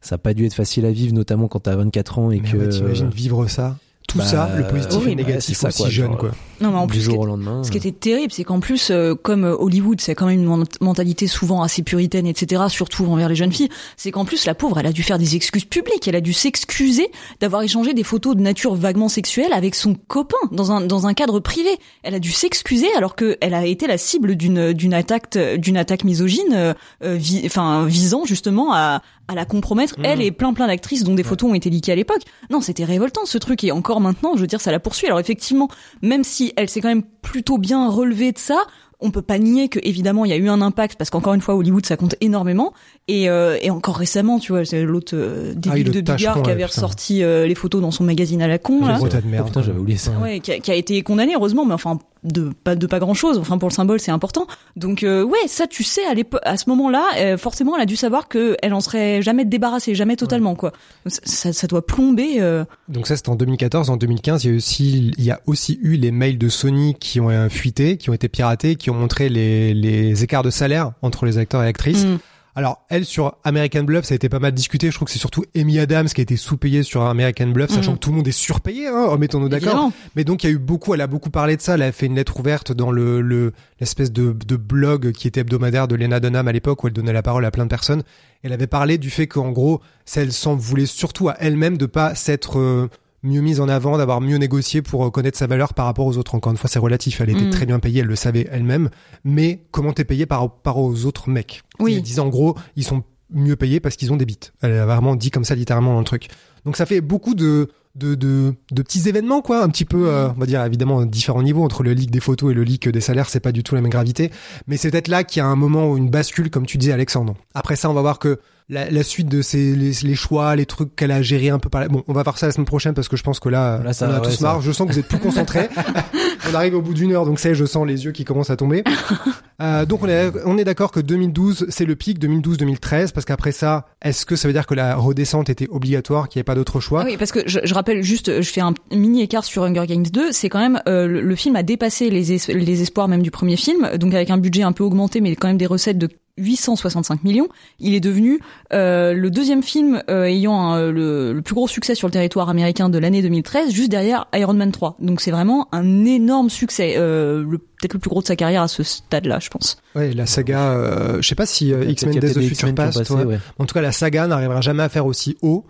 ça a pas dû être facile à vivre, notamment quand t'as 24 ans et Mais que. ouais, t'imagines vivre ça, tout bah, ça, le positif et le négatif c'est ça, aussi quoi, jeune, genre, quoi. Non, mais en du plus, jour ce au qui- lendemain. Ce qui était terrible, c'est qu'en plus, euh, comme euh, Hollywood, c'est quand même une ment- mentalité souvent assez puritaine, etc., surtout envers les jeunes filles, c'est qu'en plus, la pauvre, elle a dû faire des excuses publiques, elle a dû s'excuser d'avoir échangé des photos de nature vaguement sexuelle avec son copain dans un, dans un cadre privé. Elle a dû s'excuser alors que elle a été la cible d'une, d'une attaque, d'une attaque misogyne, euh, euh, vi- enfin, visant justement à, à la compromettre, elle et plein plein d'actrices dont des photos ont été leakées à l'époque. Non, c'était révoltant ce truc. Et encore maintenant, je veux dire, ça la poursuit. Alors effectivement, même si elle s'est quand même plutôt bien relevée de ça, on peut pas nier que évidemment il y a eu un impact parce qu'encore une fois Hollywood ça compte énormément et, euh, et encore récemment tu vois c'est l'autre euh, Ah débile le de Bigard qui avait ouais, ressorti euh, les photos dans son magazine à la con là. Gros tas de Oh, merde. putain, j'avais oublié ça. Ouais, qui a, qui a été condamné heureusement, mais enfin de pas de pas grand chose. Enfin pour le symbole c'est important. Donc euh, ouais, ça tu sais à l'époque, à ce moment-là, euh, forcément elle a dû savoir que elle en serait jamais débarrassée, jamais totalement quoi. Ça, ça, ça doit plomber. euh, Donc ça c'était en 2014, en 2015 il y a aussi il y a aussi eu les mails de Sony qui ont fuité, qui ont été piratés, qui ont montré les, les écarts de salaire entre les acteurs et actrices. mm. Alors elle sur American Bluff ça a été pas mal discuté, je trouve que c'est surtout Amy Adams qui a été sous-payée sur American Bluff, sachant Mhm. que tout le monde est surpayé, hein, oh, mettons-nous d'accord. Mais donc il y a eu beaucoup, elle a beaucoup parlé de ça, elle a fait une lettre ouverte dans le le- l'espèce de, de blog qui était hebdomadaire de Lena Dunham à l'époque où elle donnait la parole à plein de personnes. Elle avait parlé du fait qu'en gros, elle s'en voulait surtout à elle-même de pas s'être euh, mieux mise en avant, d'avoir mieux négocié pour euh, connaître sa valeur par rapport aux autres. Encore une fois, c'est relatif. Elle était Mm. très bien payée, elle le savait elle-même. Mais comment t'es payé par rapport aux autres mecs? Oui. Elle disait en gros, ils sont mieux payés parce qu'ils ont des bites. Elle a vraiment dit comme ça littéralement dans le truc. Donc ça fait beaucoup de de, de, de petits événements quoi un petit peu euh, on va dire évidemment différents niveaux entre le leak des photos et le leak des salaires c'est pas du tout la même gravité mais c'est peut-être là qu'il y a un moment où une bascule comme tu disais Alexandre après ça on va voir que la, la suite de ces les, les choix les trucs qu'elle a géré un peu par là bon on va voir ça la semaine prochaine parce que je pense que là, Là, ça- on a ouais, tous ça- marre. je sens que vous êtes plus concentrés. On arrive au bout d'une heure donc ça je sens les yeux qui commencent à tomber euh, donc on est on est d'accord que 2012 c'est le pic 2012-2013 parce qu'après ça est-ce que ça veut dire que la redescente était obligatoire qu'il n'y avait pas d'autre choix? Oui, parce que je, je rappelle juste, je fais un mini écart sur Hunger Games 2. C'est quand même euh, le, film a dépassé les, es- les espoirs même du premier film, donc avec un budget un peu augmenté, mais quand même des recettes de 865 millions. Il est devenu euh, le deuxième film euh, ayant un- le, le plus gros succès sur le territoire américain de l'année 2013, juste derrière Iron Man 3. Donc c'est vraiment un énorme succès, euh, le- peut-être le plus gros de sa carrière à ce stade-là, je pense. Ouais, la saga, euh, je sais pas si euh, X-Men Days of des Future Past, passé, ouais. ouais. en tout cas la saga n'arrivera jamais à faire aussi haut.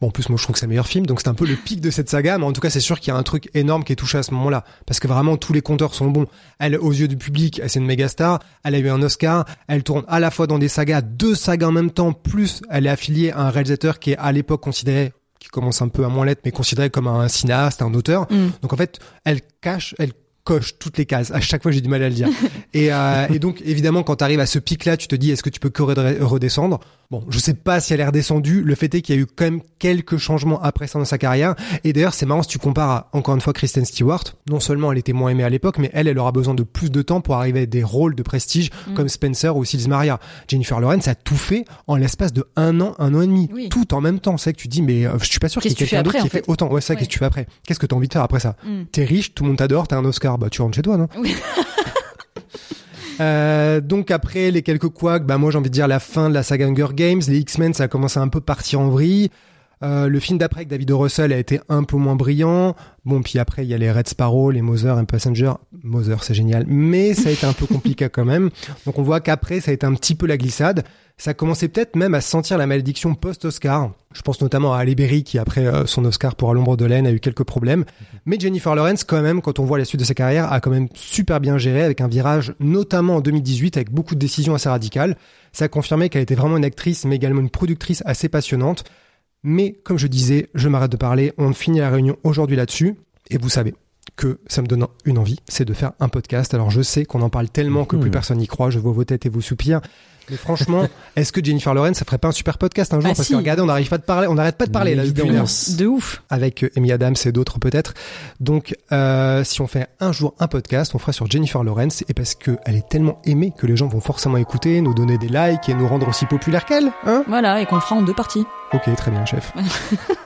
Bon, en plus, moi, je trouve que c'est le meilleur film, donc c'est un peu le pic de cette saga, mais en tout cas, c'est sûr qu'il y a un truc énorme qui est touché à ce moment-là. Parce que vraiment, tous les compteurs sont bons. Elle, aux yeux du public, elle, c'est une méga star. Elle a eu un Oscar. Elle tourne à la fois dans des sagas, deux sagas en même temps, plus elle est affiliée à un réalisateur qui est à l'époque considéré, qui commence un peu à moins l'être, mais considéré comme un cinéaste, un auteur. Mm. Donc en fait, elle cache, elle coche toutes les cases. À chaque fois, j'ai du mal à le dire. et, euh, et donc, évidemment, quand tu arrives à ce pic-là, tu te dis, est-ce que tu peux redescendre? Bon, je sais pas si elle est redescendue. Le fait est qu'il y a eu quand même quelques changements après ça dans sa carrière. Et d'ailleurs, c'est marrant si tu compares à, encore une fois, Kristen Stewart. Non seulement elle était moins aimée à l'époque, mais elle, elle aura besoin de plus de temps pour arriver à des rôles de prestige comme Spencer ou Sils Maria. Jennifer Lawrence a tout fait en l'espace de un an, un an et demi. Oui. Tout en même temps. C'est que tu dis, mais euh, je suis pas sûr qu'il y ait quelqu'un d'autre qui fait fait autant. Ouais, ça, Ouais. qu'est-ce que tu fais après Qu'est-ce que tu as envie de faire après ça Mm. T'es riche, tout le monde t'adore, t'as un Oscar, bah tu rentres chez toi, non Oui. Euh, donc après les quelques couacs, bah moi j'ai envie de dire la fin de la saga Hunger Games, les X-Men ça a commencé à un peu partir en vrille. Euh, le film d'après avec David O. Russell a été un peu moins brillant. Bon, puis après il y a les Red Sparrow, les Mother et Passenger. Mother c'est génial, mais ça a été un peu compliqué quand même. Donc on voit qu'après ça a été un petit peu la glissade. Ça commençait peut-être même à sentir la malédiction post-Oscar. Je pense notamment à Berry qui après euh, son Oscar pour À l'ombre de laine a eu quelques problèmes. Mais Jennifer Lawrence quand même, quand on voit la suite de sa carrière, a quand même super bien géré avec un virage notamment en 2018 avec beaucoup de décisions assez radicales. Ça a confirmé qu'elle était vraiment une actrice mais également une productrice assez passionnante. Mais comme je disais, je m'arrête de parler, on finit la réunion aujourd'hui là-dessus. Et vous savez que ça me donne une envie, c'est de faire un podcast. Alors je sais qu'on en parle tellement que plus Mhm. personne n'y croit, je vois vos têtes et vos soupirs. Mais franchement, est-ce que Jennifer Lawrence, ça ferait pas un super podcast un jour Ah, Parce si. que regardez, on n'arrive pas de parler, on n'arrête pas de parler là depuis. De ouf. avec euh, Amy Adams et d'autres peut-être. Donc, euh, si on fait un jour un podcast, on fera sur Jennifer Lawrence et parce que elle est tellement aimée que les gens vont forcément écouter, nous donner des likes et nous rendre aussi populaires qu'elle, hein? Voilà, et qu'on le fera en deux parties. Ok, très bien, chef.